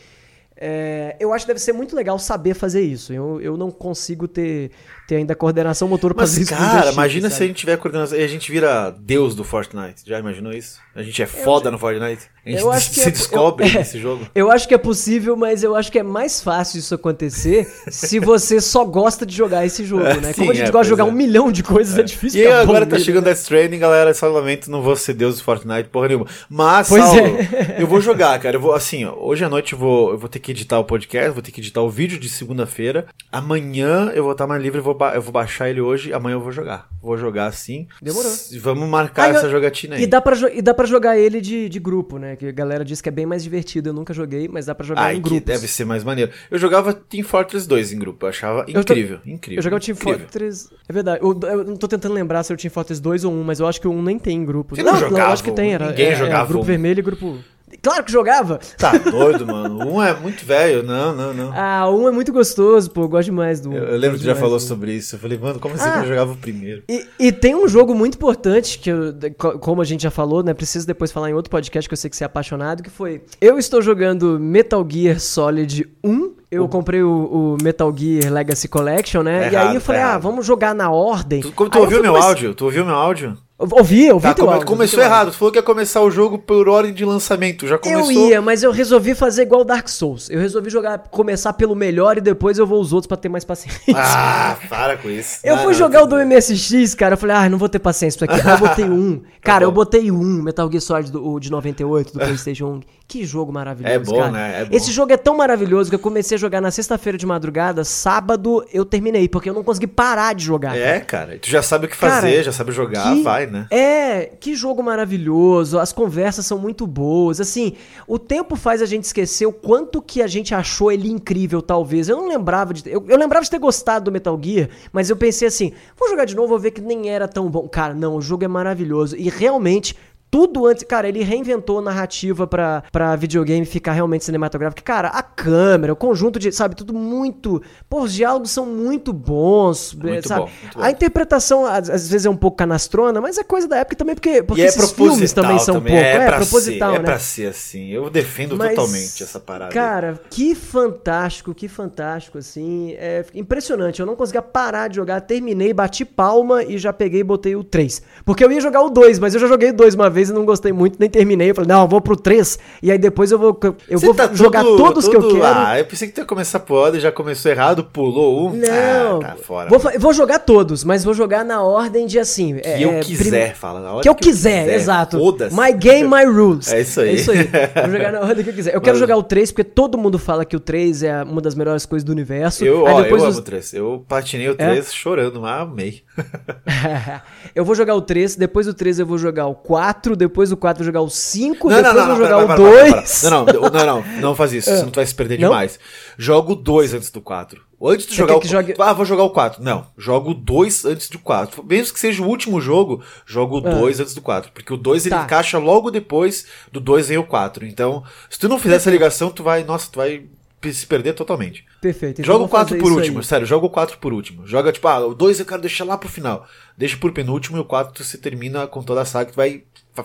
É, eu acho que deve ser muito legal saber fazer isso. Eu, eu não consigo ter, ter ainda coordenação motor pra Mas, fazer isso. cara, imagina se a sabe? gente tiver coordenação e a gente vira deus do Fortnite. Já imaginou isso? A gente é foda no Fortnite. Eu acho que se é- descobre eu- é. nesse jogo. Eu acho que é possível, mas eu acho que é mais fácil isso acontecer se você só gosta de jogar esse jogo, É, né? sim, Como a gente é, gosta de jogar é. um milhão de coisas, é, difícil E agora tá chegando né? Death Stranding, galera. Só lamento, não vou ser deus do Fortnite, porra nenhuma. Mas, Pois Saulo, é. eu vou jogar, cara. Eu vou, assim, ó, hoje à noite eu vou, eu vou ter que editar o podcast, vou ter que editar o vídeo de segunda-feira. Amanhã eu vou estar mais livre, eu vou, eu vou baixar ele hoje, amanhã eu vou jogar. Vou jogar sim. Demorou. S- Vamos marcar Ah, eu- essa jogatina aí. E dá, pra jo- e dá pra jogar ele de, de grupo, né? Que a galera diz que é bem mais divertido. Eu nunca joguei, mas dá pra jogar Ai, em que grupos. deve ser mais maneiro. Eu jogava Team Fortress 2 em grupo, eu achava Eu tô- incrível, incrível. Eu o Team incrível. Fortress. É verdade. Eu, eu não tô tentando lembrar se é o Team Fortress 2 ou 1, mas eu acho que o 1 nem tem em grupo. Você não eu jogava acho que tem. Era, Ninguém é, é, jogava grupo um. vermelho e grupo. Claro que jogava! Tá doido, mano. Um é muito velho. Não, não, não. Ah, 1 é muito gostoso, pô. Eu gosto demais do 1. eu, eu lembro que já falou do 1. sobre isso. Eu falei, mano, como assim Ah. que eu jogava o primeiro? E, e tem um jogo muito importante que, eu- como a gente já falou, né? Preciso depois falar em outro podcast que eu sei que você é apaixonado, que foi. Eu estou jogando Metal Gear Solid 1. Eu comprei o, o Metal Gear Legacy Collection, né? Tá e errado, aí eu tá falei, ah, errado. vamos jogar na ordem. Tu, como tu Aí ouviu meu áudio? Tu ouviu meu áudio? Eu Ouvi, ouvi Tá, teu come- áudio, começou errado. Tu falou que ia começar o jogo por ordem de lançamento. Já começou. Eu ia, mas eu resolvi fazer igual Dark Souls. Eu resolvi jogar, começar pelo melhor e depois eu vou os outros pra ter mais paciência. Ah, para com isso. Eu Não, fui não, jogar o tudo do. MSX, cara. Eu falei, ah, não vou ter paciência pra aqui. Aí eu botei um. Cara, eu bom. botei um Metal Gear Solid do, o de 98, do PlayStation 1. Que jogo maravilhoso. É bom, cara. né? É bom. Esse jogo é tão maravilhoso que eu comecei a jogar na sexta-feira de madrugada. Sábado eu terminei, porque eu não consegui parar de jogar. cara. É, cara. Tu já sabe o que fazer, Cara, já sabe jogar, Que- vai, né? É, que jogo maravilhoso, as conversas são muito boas, assim, o tempo faz a gente esquecer o quanto que a gente achou ele incrível, talvez. Eu não lembrava de. Eu, eu lembrava de ter gostado do Metal Gear, mas eu pensei assim, vou jogar de novo, vou ver que nem era tão bom. Cara, não, o jogo é maravilhoso. E realmente. Tudo antes. Cara, ele reinventou a narrativa pra, pra videogame ficar realmente cinematográfico. Cara, a câmera, o conjunto de. Sabe, tudo muito. Pô, os diálogos são muito bons. Muito sabe? bom, muito bom. A interpretação, às, às vezes, é um pouco canastrona, mas é coisa da época também, porque, porque e é esses filmes também são um pouco. É, É, pra proposital, ser, né? É pra ser assim. Eu defendo Mas, totalmente essa parada. Cara, que fantástico, que fantástico, assim. É impressionante. Eu não conseguia parar de jogar, terminei, bati palma e já peguei e botei o 3. Porque eu ia jogar o 2, mas eu já joguei o 2 uma vez e não gostei muito, nem terminei. Eu falei, não, eu vou pro 3. E aí depois eu vou, eu Você vou tá jogar todo- todos que eu quero. Ah, eu pensei que tu ia começar por ordem, já começou errado, pulou um. Não, Ah, tá fora. vou, vou jogar todos, mas vou jogar na ordem de assim. que é, eu é, quiser, prim- fala na hora Que eu quiser, exato. Foda-se. My game, my rules. É isso aí. É isso aí. Vou jogar na ordem que eu quiser. Eu quero Mas- jogar o 3 porque todo mundo fala que o 3 é uma das melhores coisas do universo. Eu, ó, depois eu os- amo o 3. Eu patinei o É? 3 chorando, mas amei. eu vou jogar o 3, depois do 3 eu vou jogar o 4, depois do 4 eu vou jogar o 5, Não, depois não, não, jogar o para, para, 2. para. Não, não, não, não, não faz isso, senão tu vai se perder demais. Joga o 2 antes do 4. Antes de Você jogar o que jogue- Ah, vou jogar o 4. Não, joga o 2 antes do 4. Mesmo que seja o último jogo, joga o 2 antes do 4. Porque o 2 ele Ah. Tá. encaixa logo depois do 2 vem o 4. Então, se tu não fizer essa ligação, tu vai, nossa, tu vai se perder totalmente. Perfeito. então Joga o 4 fazer por último, aí. sério, joga o 4 por último. Joga, tipo, ah, o 2 eu quero deixar lá pro final. Deixa por penúltimo e o 4 você termina com toda a saga, tu vai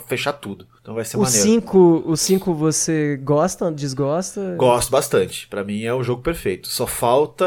fechar tudo. Então vai ser O maneiro. 5, o 5 você gosta, desgosta? Gosto bastante. Pra mim é o jogo perfeito. Só falta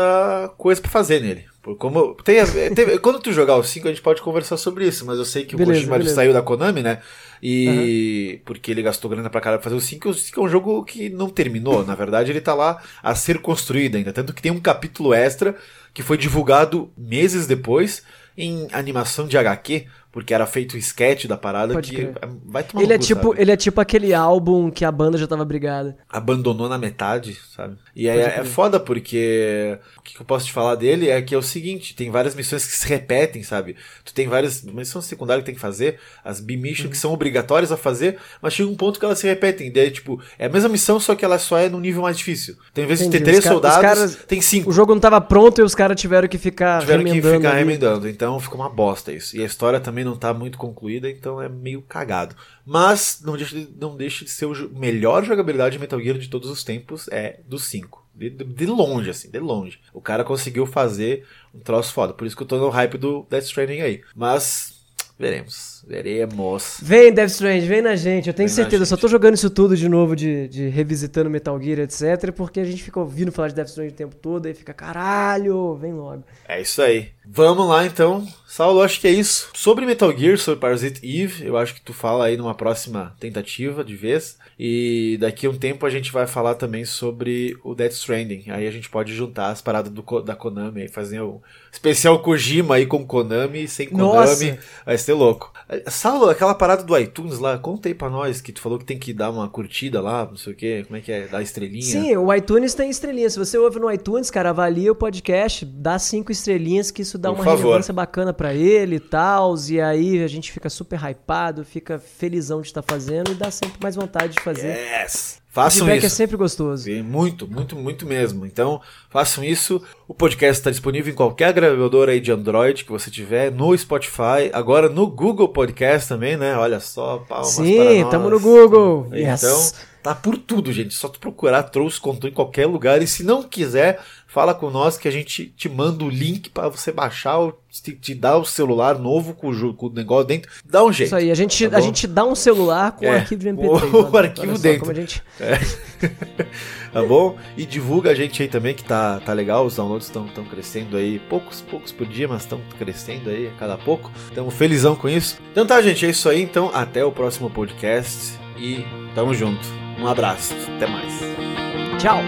coisa pra fazer nele. Como tem, a- tem- quando tu jogar o 5 a gente pode conversar sobre isso, mas eu sei que Beleza, o Kojima saiu da Konami, né? E porque ele gastou grana pra caralho pra fazer o 5, o 5 é um jogo que não terminou, na verdade ele tá lá a ser construído ainda, tanto que tem um capítulo extra que foi divulgado meses depois em animação de HQ, porque era feito o sketch da parada Pode que crer. vai tomar Ele no é, cu, tipo, sabe? ele é tipo aquele álbum que a banda já tava brigada. abandonou na metade, sabe? E aí é, é foda porque o que que eu posso te falar dele é que é o seguinte, tem várias missões que se repetem, sabe? Tu tem várias missões secundárias que tem que fazer, as B-missions Uhum. que são obrigatórias a fazer, mas chega um ponto que elas se repetem. Daí, tipo, é a mesma missão, só que ela só é num nível mais difícil. Então, em vez de ter três soldados, caras- tem cinco. O jogo não tava pronto e os caras tiveram que ficar Tiveram que remendando. ficar ali. remendando, então ficou uma bosta isso. E a história também não tá muito concluída, então é meio cagado. Mas não deixa de, não deixa de ser o melhor jogabilidade de Metal Gear de todos os tempos, é do 5. De, de- de longe, assim, de longe. O cara conseguiu fazer um troço foda. Por isso que eu tô no hype do Death Stranding aí. Mas, veremos. Veremos. Vem, Death Strange, vem na gente. Eu tenho Vem certeza. Eu só tô jogando isso tudo de novo, de, de revisitando Metal Gear, etc. Porque a gente fica ouvindo falar de Death Strange o tempo todo e fica, caralho, vem logo. É isso aí. Vamos lá então. Saulo, acho que é isso. Sobre Metal Gear, sobre Parasite Eve, eu acho que tu fala aí numa próxima tentativa de vez. E daqui a um tempo a gente vai falar também sobre o Death Stranding. Aí a gente pode juntar as paradas do, da Konami aí, fazer um especial Kojima aí com Konami, sem Konami. Nossa! Vai ser louco. Saulo, aquela parada do iTunes lá, conta aí pra nós que tu falou que tem que dar uma curtida lá, não sei o que, como é que é? Dar estrelinha. Sim, o iTunes tem estrelinha. Se você ouve no iTunes, cara, avalia o podcast, dá cinco estrelinhas, que isso dá Por uma favor. relevância bacana pra ele e tal. E aí a gente fica super hypado, fica felizão de estar fazendo e dá sempre mais vontade de fazer. Yes! O Façam feedback isso. é sempre gostoso. Sim, muito, muito, muito mesmo. Então, façam isso. O podcast está disponível em qualquer gravador aí de Android que você tiver, no Spotify, agora no Google Podcast também, né? Olha só, palmas para Sim, nós. tamo no Google. Yes. Então, tá por tudo, gente. Só tu procurar Trouxe Contou em qualquer lugar. E se não quiser, fala com nós que a gente te manda o link para você baixar, ou te, te dá o celular novo com o, com o negócio dentro. Dá um jeito. Isso aí, a gente, Tá a gente dá um celular com É, um arquivo de MP3. o- o né? arquivo dentro. gente- tá bom? E divulga a gente aí também, que tá, tá legal. Os downloads estão crescendo aí, poucos, poucos por dia, mas estão crescendo aí a cada pouco. Estamos felizão com isso. Então tá, gente, é isso aí. Então, até o próximo podcast e tamo junto. Um abraço, até mais. Tchau.